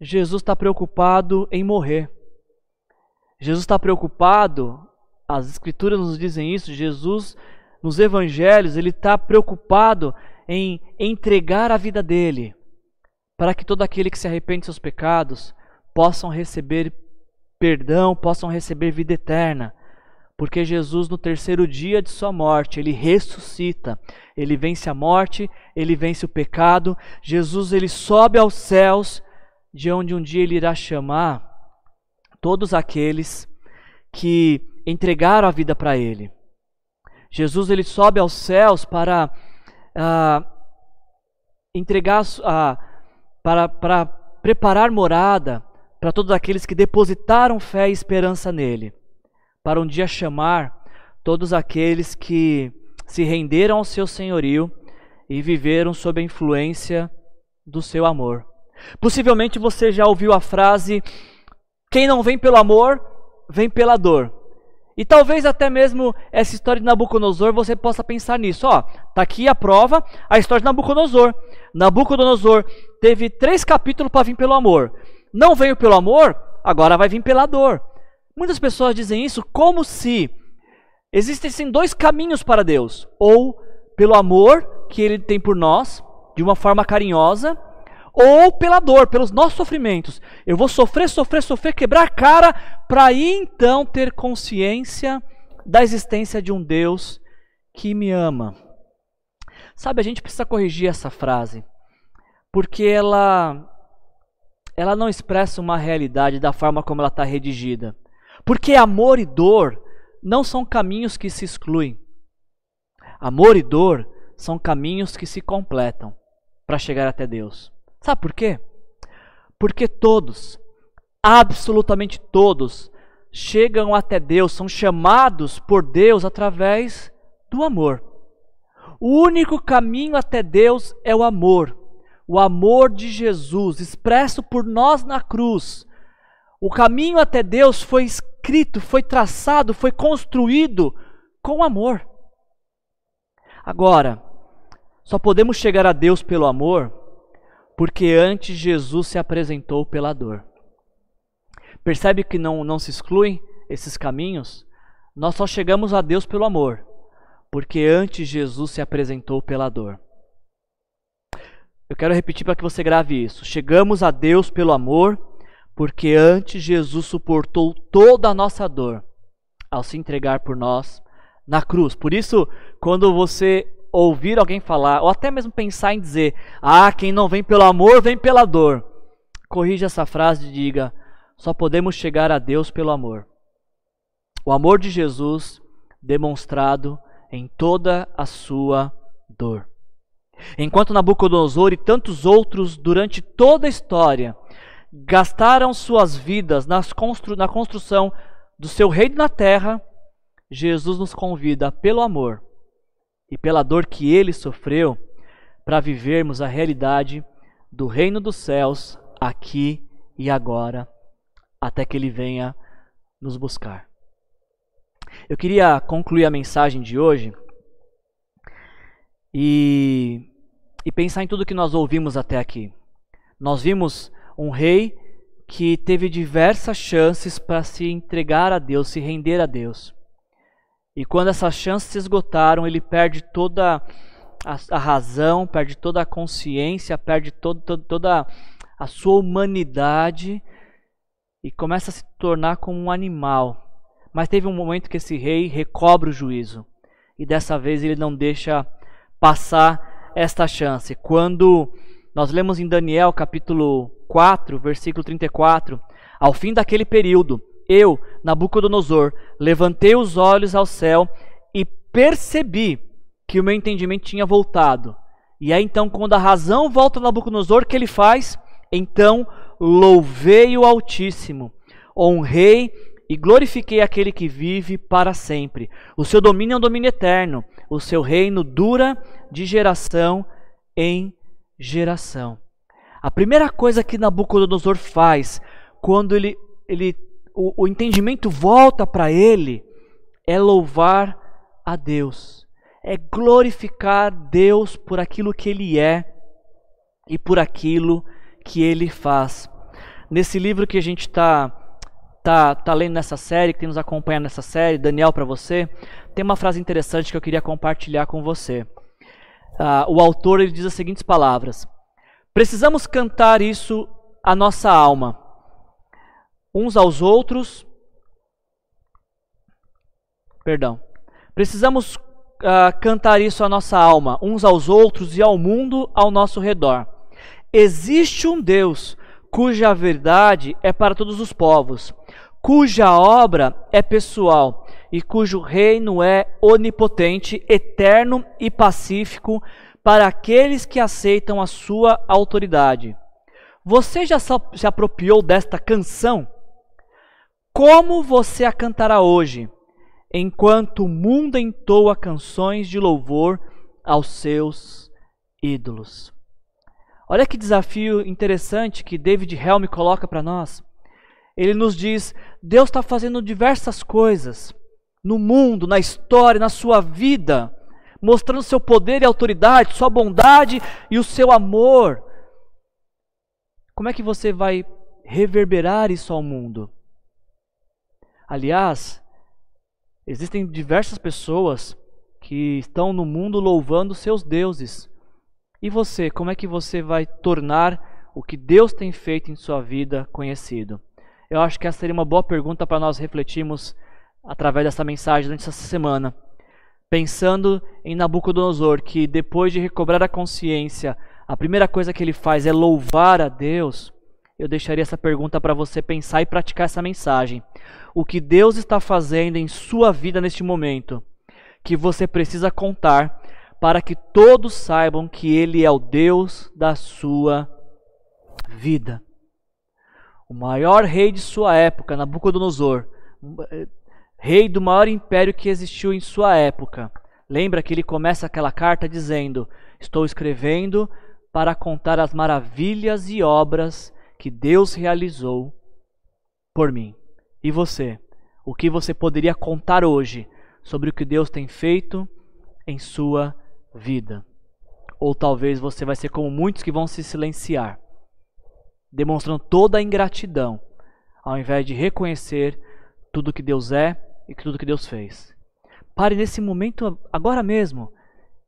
Jesus está preocupado em morrer. Jesus está preocupado, as Escrituras nos dizem isso, Jesus, nos Evangelhos, ele está preocupado em entregar a vida dele, para que todo aquele que se arrepende de seus pecados possam receber perdão, possam receber vida eterna. Porque Jesus, no terceiro dia de sua morte, ele ressuscita, ele vence a morte, ele vence o pecado. Jesus, ele sobe aos céus, de onde um dia ele irá chamar todos aqueles que entregaram a vida para Ele. Jesus ele sobe aos céus para uh, entregar, uh, para, para preparar morada para todos aqueles que depositaram fé e esperança nele, para um dia chamar todos aqueles que se renderam ao seu senhorio e viveram sob a influência do seu amor. Possivelmente você já ouviu a frase quem não vem pelo amor, vem pela dor. E talvez até mesmo essa história de Nabucodonosor você possa pensar nisso. Ó, tá aqui a prova, a história de Nabucodonosor. Nabucodonosor teve três capítulos para vir pelo amor. Não veio pelo amor, agora vai vir pela dor. Muitas pessoas dizem isso como se existissem dois caminhos para Deus: ou pelo amor que Ele tem por nós, de uma forma carinhosa, ou pela dor, pelos nossos sofrimentos. Eu vou sofrer, sofrer, sofrer, quebrar a cara, para então ter consciência da existência de um Deus que me ama. Sabe, a gente precisa corrigir essa frase, porque ela ela não expressa uma realidade da forma como ela está redigida. Porque amor e dor não são caminhos que se excluem. Amor e dor são caminhos que se completam para chegar até Deus. Sabe por quê? Porque todos, absolutamente todos, chegam até Deus, são chamados por Deus através do amor. O único caminho até Deus é o amor. O amor de Jesus, expresso por nós na cruz. O caminho até Deus foi escrito, foi traçado, foi construído com amor. Agora, só podemos chegar a Deus pelo amor porque antes Jesus se apresentou pela dor. Percebe que não, não se excluem esses caminhos? Nós só chegamos a Deus pelo amor, porque antes Jesus se apresentou pela dor. Eu quero repetir para que você grave isso. Chegamos a Deus pelo amor, porque antes Jesus suportou toda a nossa dor ao se entregar por nós na cruz. Por isso, quando você ouvir alguém falar, ou até mesmo pensar em dizer: Ah, quem não vem pelo amor, vem pela dor. Corrija essa frase e diga: Só podemos chegar a Deus pelo amor. O amor de Jesus demonstrado em toda a sua dor. Enquanto Nabucodonosor e tantos outros durante toda a história gastaram suas vidas constru na construção do seu reino na terra, Jesus nos convida pelo amor e pela dor que ele sofreu, para vivermos a realidade do reino dos céus aqui e agora, até que ele venha nos buscar. Eu queria concluir a mensagem de hoje e, e pensar em tudo que nós ouvimos até aqui. Nós vimos um rei que teve diversas chances para se entregar a Deus, se render a Deus. E quando essas chances se esgotaram, ele perde toda a, razão, perde toda a consciência, perde todo, todo, toda a sua humanidade e começa a se tornar como um animal. Mas teve um momento que esse rei recobra o juízo. E dessa vez ele não deixa passar esta chance. Quando nós lemos em Daniel capítulo 4, versículo 34, ao fim daquele período, eu, Nabucodonosor, levantei os olhos ao céu e percebi que o meu entendimento tinha voltado. E é então, quando a razão volta a Nabucodonosor, que ele faz? Então louvei o Altíssimo, honrei e glorifiquei aquele que vive para sempre. O seu domínio é um domínio eterno, o seu reino dura de geração em geração. A primeira coisa que Nabucodonosor faz quando ele, ele o, o entendimento volta para ele é louvar a Deus, é glorificar Deus por aquilo que ele é e por aquilo que ele faz. Nesse livro que a gente está tá, tá lendo nessa série, que tem nos acompanhado nessa série, Daniel para você, tem uma frase interessante que eu queria compartilhar com você. Uh, o autor ele diz as seguintes palavras: Precisamos cantar isso à nossa alma, uns aos outros. Perdão. Precisamos uh, cantar isso à nossa alma, uns aos outros e ao mundo ao nosso redor. Existe um Deus cuja verdade é para todos os povos, cuja obra é pessoal e cujo reino é onipotente, eterno e pacífico para aqueles que aceitam a sua autoridade. Você já se apropriou desta canção? Como você a cantará hoje, enquanto o mundo entoa canções de louvor aos seus ídolos? Olha que desafio interessante que David Helm coloca para nós. Ele nos diz: Deus está fazendo diversas coisas no mundo, na história, na sua vida, mostrando seu poder e autoridade, sua bondade e o seu amor. Como é que você vai reverberar isso ao mundo? Aliás, existem diversas pessoas que estão no mundo louvando seus deuses. E você, como é que você vai tornar o que Deus tem feito em sua vida conhecido? Eu acho que essa seria uma boa pergunta para nós refletirmos através dessa mensagem durante essa semana. Pensando em Nabucodonosor, que depois de recobrar a consciência, a primeira coisa que ele faz é louvar a Deus eu deixaria essa pergunta para você pensar e praticar essa mensagem. O que Deus está fazendo em sua vida neste momento, que você precisa contar para que todos saibam que Ele é o Deus da sua vida. O maior rei de sua época, Nabucodonosor, rei do maior império que existiu em sua época. Lembra que ele começa aquela carta dizendo: Estou escrevendo para contar as maravilhas e obras que Deus realizou por mim. E você? O que você poderia contar hoje sobre o que Deus tem feito em sua vida? Ou talvez você vai ser como muitos que vão se silenciar, demonstrando toda a ingratidão, ao invés de reconhecer tudo que Deus é e tudo que Deus fez. Pare nesse momento agora mesmo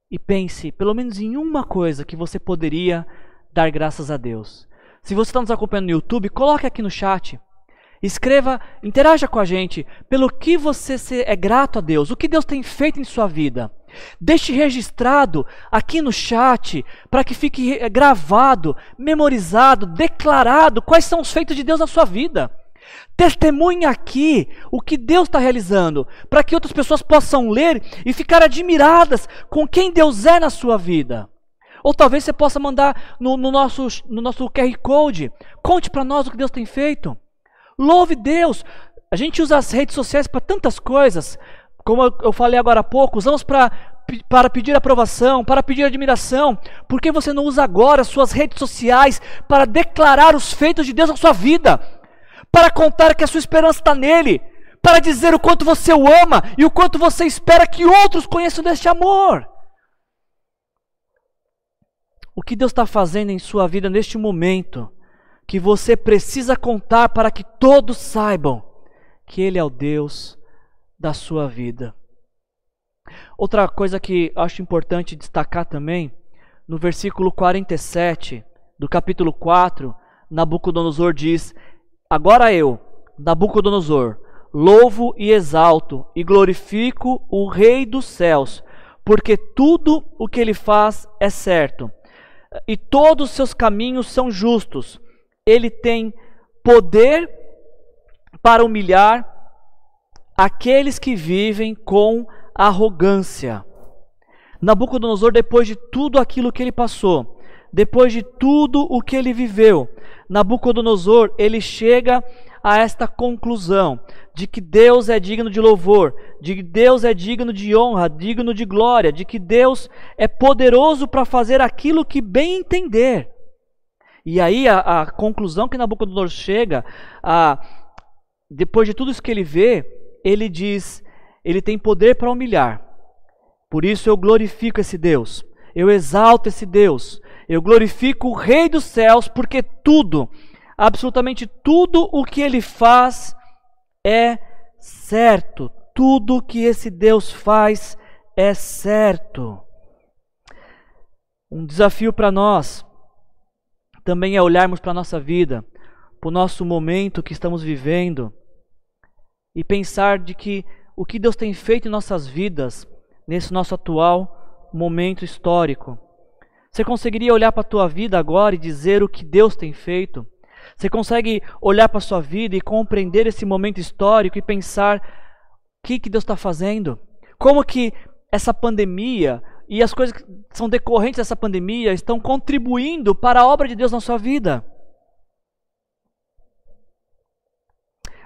e pense pelo menos em uma coisa que você poderia dar graças a Deus. Se você está nos acompanhando no YouTube, coloque aqui no chat. Escreva, interaja com a gente pelo que você é grato a Deus, o que Deus tem feito em sua vida. Deixe registrado aqui no chat para que fique gravado, memorizado, declarado quais são os feitos de Deus na sua vida. Testemunhe aqui o que Deus está realizando, para que outras pessoas possam ler e ficar admiradas com quem Deus é na sua vida. Ou talvez você possa mandar no, no nosso, no nosso QR Code. Conte para nós o que Deus tem feito. Louve Deus. A gente usa as redes sociais para tantas coisas. Como eu falei agora há pouco, usamos para para pedir aprovação, para pedir admiração. Por que você não usa agora suas redes sociais para declarar os feitos de Deus na sua vida? Para contar que a sua esperança está nele, para dizer o quanto você o ama e o quanto você espera que outros conheçam deste amor. O que Deus está fazendo em sua vida neste momento, que você precisa contar para que todos saibam que Ele é o Deus da sua vida. Outra coisa que acho importante destacar também, no versículo 47 do capítulo 4, Nabucodonosor diz: Agora eu, Nabucodonosor, louvo e exalto e glorifico o Rei dos céus, porque tudo o que ele faz é certo e todos os seus caminhos são justos. Ele tem poder para humilhar aqueles que vivem com arrogância. Nabucodonosor, depois de tudo aquilo que ele passou, depois de tudo o que ele viveu, Nabucodonosor, ele chega a esta conclusão de que Deus é digno de louvor, de que Deus é digno de honra, digno de glória, de que Deus é poderoso para fazer aquilo que bem entender. E aí a, a conclusão que Nabucodonosor chega, a, depois de tudo isso que ele vê, ele diz: ele tem poder para humilhar. Por isso eu glorifico esse Deus, eu exalto esse Deus, eu glorifico o Rei dos céus, porque tudo absolutamente tudo o que ele faz é certo. Tudo que esse Deus faz é certo. Um desafio para nós também é olharmos para a nossa vida, para o nosso momento que estamos vivendo e pensar de que o que Deus tem feito em nossas vidas nesse nosso atual momento histórico. Você conseguiria olhar para a tua vida agora e dizer o que Deus tem feito? Você consegue olhar para a sua vida e compreender esse momento histórico e pensar o que, que Deus está fazendo? Como que essa pandemia e as coisas que são decorrentes dessa pandemia estão contribuindo para a obra de Deus na sua vida?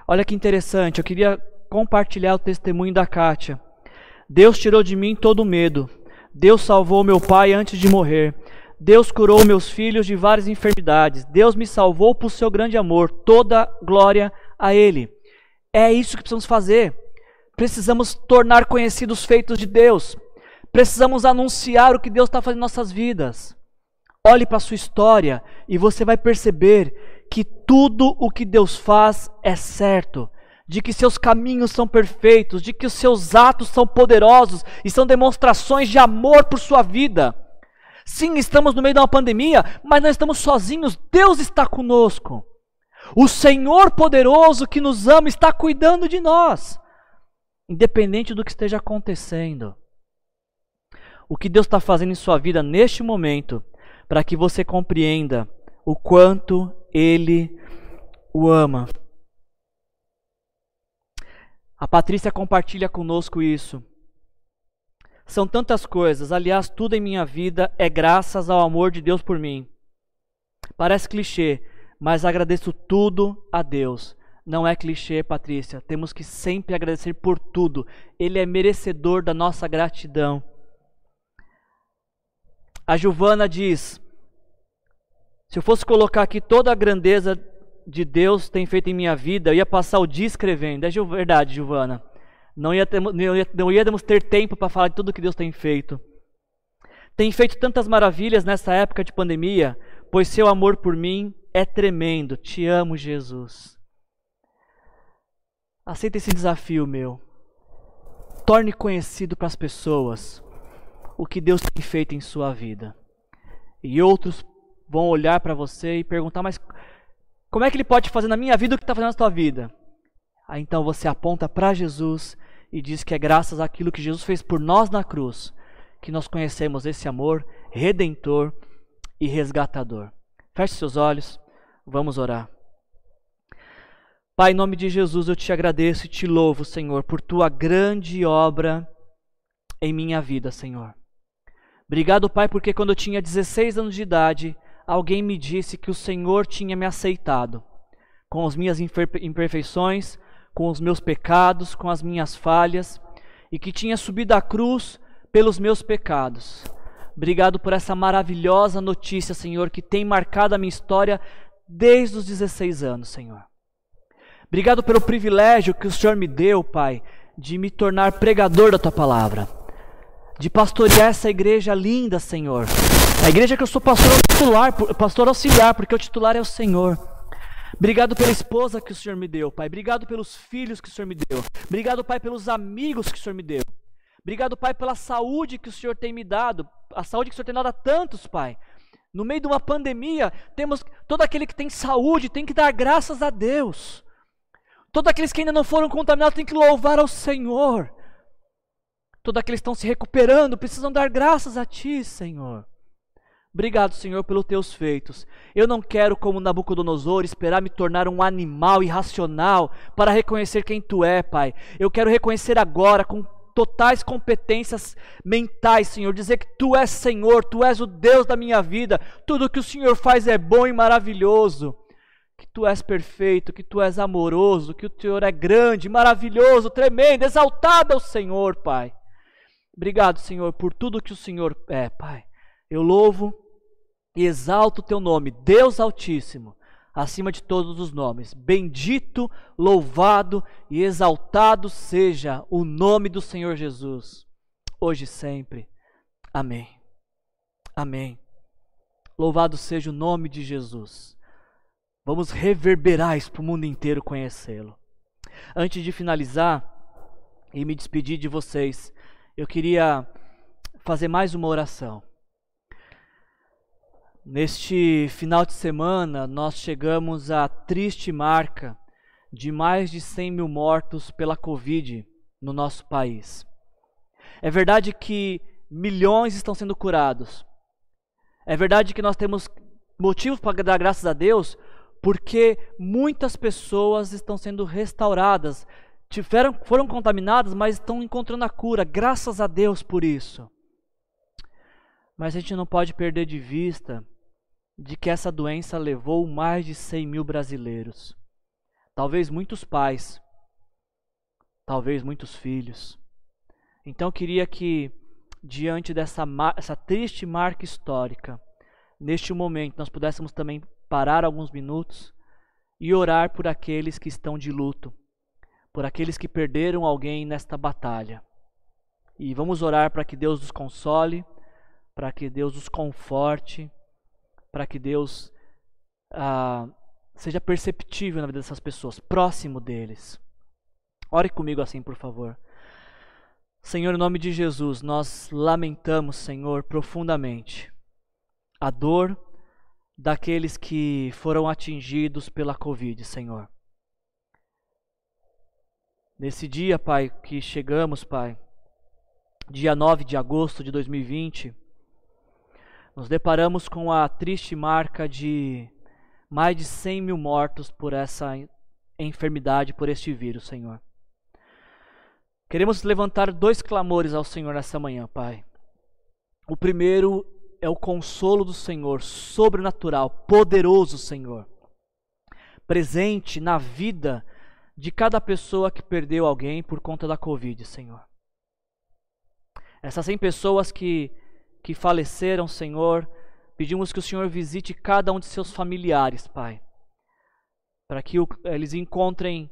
Olha que interessante, eu queria compartilhar o testemunho da Kátia. Deus tirou de mim todo o medo. Deus salvou meu pai antes de morrer. Deus curou meus filhos de várias enfermidades. Deus me salvou por seu grande amor. Toda glória a Ele. É isso que precisamos fazer. Precisamos tornar conhecidos os feitos de Deus. Precisamos anunciar o que Deus está fazendo em nossas vidas. Olhe para a sua história e você vai perceber que tudo o que Deus faz é certo, de que seus caminhos são perfeitos, de que os seus atos são poderosos e são demonstrações de amor por sua vida. Sim, estamos no meio de uma pandemia, mas não estamos sozinhos. Deus está conosco. O Senhor poderoso que nos ama está cuidando de nós, independente do que esteja acontecendo. O que Deus está fazendo em sua vida neste momento, para que você compreenda o quanto Ele o ama. A Patrícia compartilha conosco isso. São tantas coisas, aliás, tudo em minha vida é graças ao amor de Deus por mim. Parece clichê, mas agradeço tudo a Deus. Não é clichê, Patrícia. Temos que sempre agradecer por tudo. Ele é merecedor da nossa gratidão. A Giovana diz: Se eu fosse colocar aqui toda a grandeza de Deus tem feito em minha vida, eu ia passar o dia escrevendo. É verdade, Giovana. Não, ia ter, não, ia, não íamos ter tempo para falar de tudo que Deus tem feito. Tem feito tantas maravilhas nessa época de pandemia, pois seu amor por mim é tremendo. Te amo, Jesus. Aceita esse desafio meu. Torne conhecido para as pessoas o que Deus tem feito em sua vida. E outros vão olhar para você e perguntar: mas como é que Ele pode fazer na minha vida o que está fazendo na sua vida? Aí então você aponta para Jesus e diz que é graças àquilo que Jesus fez por nós na cruz que nós conhecemos esse amor redentor e resgatador. Feche seus olhos, vamos orar. Pai, em nome de Jesus, eu te agradeço e te louvo, Senhor, por tua grande obra em minha vida, Senhor. Obrigado, Pai, porque quando eu tinha 16 anos de idade, alguém me disse que o Senhor tinha me aceitado, com as minhas imperfeições, com os meus pecados, com as minhas falhas, e que tinha subido à cruz pelos meus pecados. Obrigado por essa maravilhosa notícia, Senhor, que tem marcado a minha história desde os 16 anos, Senhor. Obrigado pelo privilégio que o Senhor me deu, Pai, de me tornar pregador da tua palavra, de pastorear essa igreja linda, Senhor. A igreja que eu sou pastor titular, pastor auxiliar, porque o titular é o Senhor. Obrigado pela esposa que o Senhor me deu, Pai. Obrigado pelos filhos que o Senhor me deu. Obrigado, Pai, pelos amigos que o Senhor me deu. Obrigado, Pai, pela saúde que o Senhor tem me dado, a saúde que o Senhor tem dado a tantos, Pai. No meio de uma pandemia, temos todo aquele que tem saúde tem que dar graças a Deus. Todos aqueles que ainda não foram contaminados têm que louvar ao Senhor. Todos aqueles que estão se recuperando precisam dar graças a Ti, Senhor. Obrigado, Senhor, pelos teus feitos. Eu não quero, como Nabucodonosor, esperar me tornar um animal irracional para reconhecer quem Tu é, Pai. Eu quero reconhecer agora, com totais competências mentais, Senhor, dizer que Tu és Senhor, Tu és o Deus da minha vida, tudo que o Senhor faz é bom e maravilhoso, que Tu és perfeito, que Tu és amoroso, que o Senhor é grande, maravilhoso, tremendo, exaltado é o Senhor, Pai. Obrigado, Senhor, por tudo que o Senhor é, Pai. Eu louvo e exalto o Teu nome, Deus Altíssimo acima de todos os nomes. Bendito, louvado e exaltado seja o nome do Senhor Jesus, hoje e sempre. Amém. Amém. Louvado seja o nome de Jesus. Vamos reverberar isso para o mundo inteiro conhecê-lo. Antes de finalizar e me despedir de vocês, eu queria fazer mais uma oração. Neste final de semana, nós chegamos à triste marca de mais de 100 mil mortos pela Covid no nosso país. É verdade que milhões estão sendo curados. É verdade que nós temos motivos para dar graças a Deus, porque muitas pessoas estão sendo restauradas, tiveram, foram contaminadas, mas estão encontrando a cura. Graças a Deus por isso. Mas a gente não pode perder de vista de que essa doença levou mais de 100 mil brasileiros. Talvez muitos pais, talvez muitos filhos. Então queria que, diante dessa essa triste marca histórica, neste momento nós pudéssemos também parar alguns minutos e orar por aqueles que estão de luto, por aqueles que perderam alguém nesta batalha. E vamos orar para que Deus os console, para que Deus os conforte para que Deus ah, seja perceptível na vida dessas pessoas, próximo deles. Ore comigo assim, por favor. Senhor, em nome de Jesus, nós lamentamos, Senhor, profundamente a dor daqueles que foram atingidos pela Covid, Senhor. Nesse dia, Pai, que chegamos, Pai, dia 9 de agosto de 2020, nos deparamos com a triste marca de mais de 100 mil mortos por essa enfermidade, por este vírus, Senhor. Queremos levantar dois clamores ao Senhor nessa manhã, Pai. O primeiro é o consolo do Senhor, sobrenatural, poderoso, Senhor, presente na vida de cada pessoa que perdeu alguém por conta da Covid, Senhor. Essas 100 pessoas que que faleceram, Senhor, pedimos que o Senhor visite cada um de seus familiares, Pai, para que eles encontrem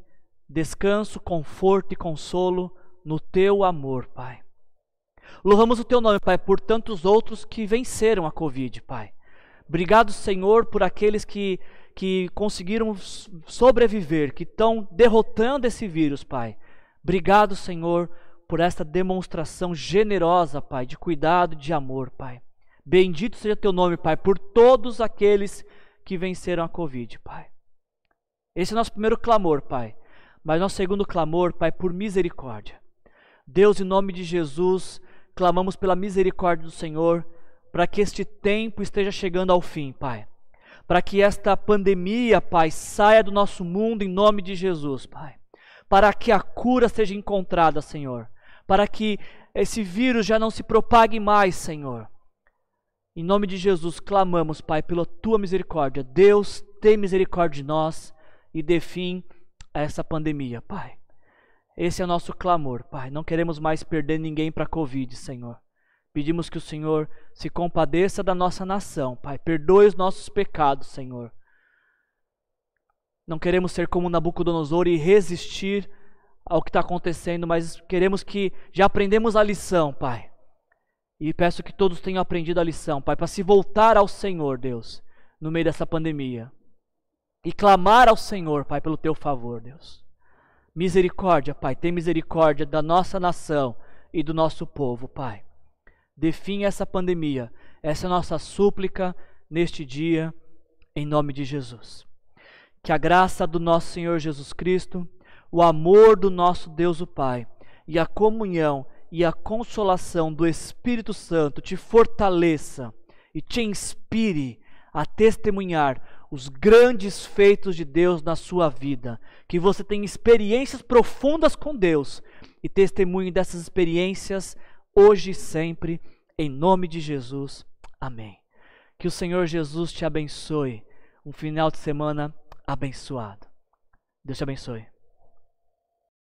descanso, conforto e consolo no teu amor, Pai. Louvamos o teu nome, Pai, por tantos outros que venceram a Covid, Pai. Obrigado, Senhor, por aqueles que, que conseguiram sobreviver, que estão derrotando esse vírus, Pai. Obrigado, Senhor, por esta demonstração generosa, Pai, de cuidado, de amor, Pai. Bendito seja teu nome, Pai, por todos aqueles que venceram a Covid, Pai. Esse é o nosso primeiro clamor, Pai. Mas nosso segundo clamor, Pai, por misericórdia. Deus, em nome de Jesus, clamamos pela misericórdia do Senhor, para que este tempo esteja chegando ao fim, Pai. Para que esta pandemia, Pai, saia do nosso mundo em nome de Jesus, Pai. Para que a cura seja encontrada, Senhor para que esse vírus já não se propague mais, Senhor. Em nome de Jesus, clamamos, Pai, pela tua misericórdia. Deus, tem misericórdia de nós e dê fim a essa pandemia, Pai. Esse é o nosso clamor, Pai. Não queremos mais perder ninguém para a Covid, Senhor. Pedimos que o Senhor se compadeça da nossa nação, Pai. Perdoe os nossos pecados, Senhor. Não queremos ser como Nabucodonosor e resistir ao que está acontecendo, mas queremos que já aprendemos a lição, Pai. E peço que todos tenham aprendido a lição, Pai, para se voltar ao Senhor, Deus, no meio dessa pandemia. E clamar ao Senhor, Pai, pelo teu favor, Deus. Misericórdia, Pai, tem misericórdia da nossa nação e do nosso povo, Pai. Define essa pandemia, essa é nossa súplica neste dia, em nome de Jesus. Que a graça do nosso Senhor Jesus Cristo, o amor do nosso Deus o Pai e a comunhão e a consolação do Espírito Santo te fortaleça e te inspire a testemunhar os grandes feitos de Deus na sua vida, que você tenha experiências profundas com Deus e testemunhe dessas experiências hoje e sempre, em nome de Jesus. Amém. Que o Senhor Jesus te abençoe. Um final de semana abençoado. Deus te abençoe.